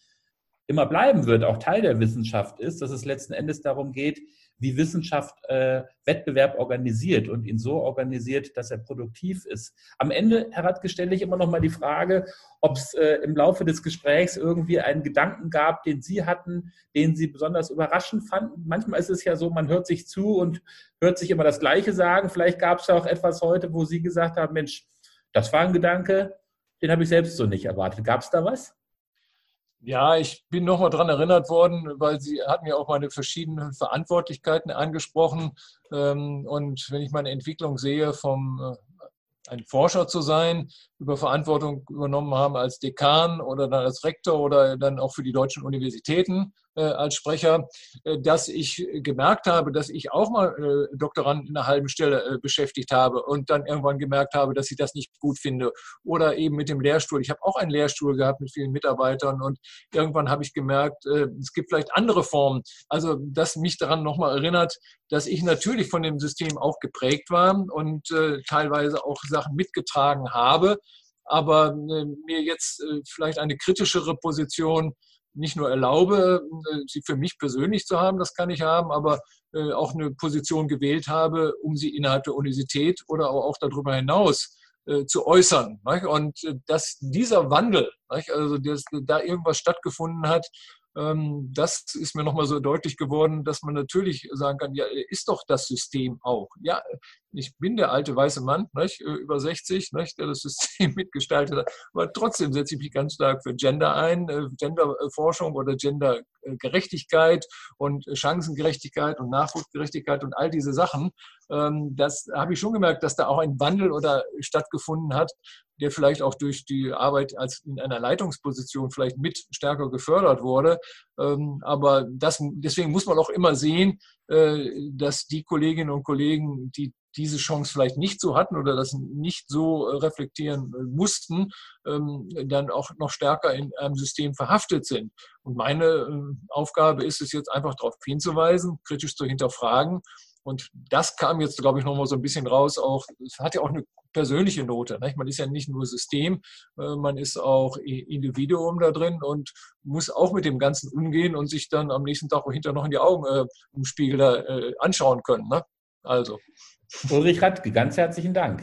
immer bleiben wird, auch Teil der Wissenschaft ist, dass es letzten Endes darum geht, wie Wissenschaft äh, Wettbewerb organisiert und ihn so organisiert, dass er produktiv ist. Am Ende, Herr Radke, stelle ich immer noch mal die Frage, ob es äh, im Laufe des Gesprächs irgendwie einen Gedanken gab, den Sie hatten, den Sie besonders überraschend fanden. Manchmal ist es ja so, man hört sich zu und hört sich immer das Gleiche sagen. Vielleicht gab es ja auch etwas heute, wo Sie gesagt haben, Mensch, das war ein Gedanke, den habe ich selbst so nicht erwartet. Gab es da was? Ja, ich bin nochmal daran erinnert worden, weil Sie hatten ja auch meine verschiedenen Verantwortlichkeiten angesprochen. Ähm, und wenn ich meine Entwicklung sehe, vom äh, ein Forscher zu sein, über Verantwortung übernommen haben als Dekan oder dann als Rektor oder dann auch für die deutschen Universitäten als Sprecher, äh, dass ich gemerkt habe, dass ich auch mal äh, Doktoranden in einer halben Stelle beschäftigt habe und dann irgendwann gemerkt habe, dass ich das nicht gut finde. Oder eben mit dem Lehrstuhl. Ich habe auch einen Lehrstuhl gehabt mit vielen Mitarbeitern und irgendwann habe ich gemerkt, es gibt vielleicht andere Formen. Also, dass mich daran nochmal erinnert, dass ich natürlich von dem System auch geprägt war und teilweise auch Sachen mitgetragen habe, aber mir jetzt vielleicht eine kritischere Position nicht nur erlaube, äh, sie für mich persönlich zu haben, das kann ich haben, aber äh, auch eine Position gewählt habe, um sie innerhalb der Universität oder auch darüber hinaus äh, zu äußern. Und dass dieser Wandel, also dass da irgendwas stattgefunden hat, das ist mir nochmal so deutlich geworden, dass man natürlich sagen kann, ja, ist doch das System auch. Ja, ich bin der alte weiße Mann, nicht, äh, über 60, nicht, der das System mitgestaltet hat, aber trotzdem setze ich mich ganz stark für Gender ein, äh, Genderforschung oder Gendergerechtigkeit und Chancengerechtigkeit und Nachwuchsgerechtigkeit und all diese Sachen. Ähm, das habe ich schon gemerkt, dass da auch ein Wandel oder stattgefunden hat, der vielleicht auch durch die Arbeit als in einer Leitungsposition vielleicht mit stärker gefördert wurde. Ähm, aber das, deswegen muss man auch immer sehen, äh, dass die Kolleginnen und Kollegen, die diese Chance vielleicht nicht so hatten oder das nicht so äh, reflektieren äh, mussten, ähm, dann auch noch stärker in einem System verhaftet sind. Und meine Aufgabe ist es jetzt einfach darauf hinzuweisen, kritisch zu hinterfragen und das kam jetzt, glaube ich, nochmal so ein bisschen raus. Auch, es hat ja auch eine persönliche Note. Nicht? Man ist ja nicht nur System, äh, man ist auch Individuum da drin und muss auch mit dem Ganzen umgehen und sich dann am nächsten Tag hinterher noch in die Augen äh, im Spiegel da, äh, anschauen können. Ne? Also. Ulrich Radke, ganz herzlichen Dank.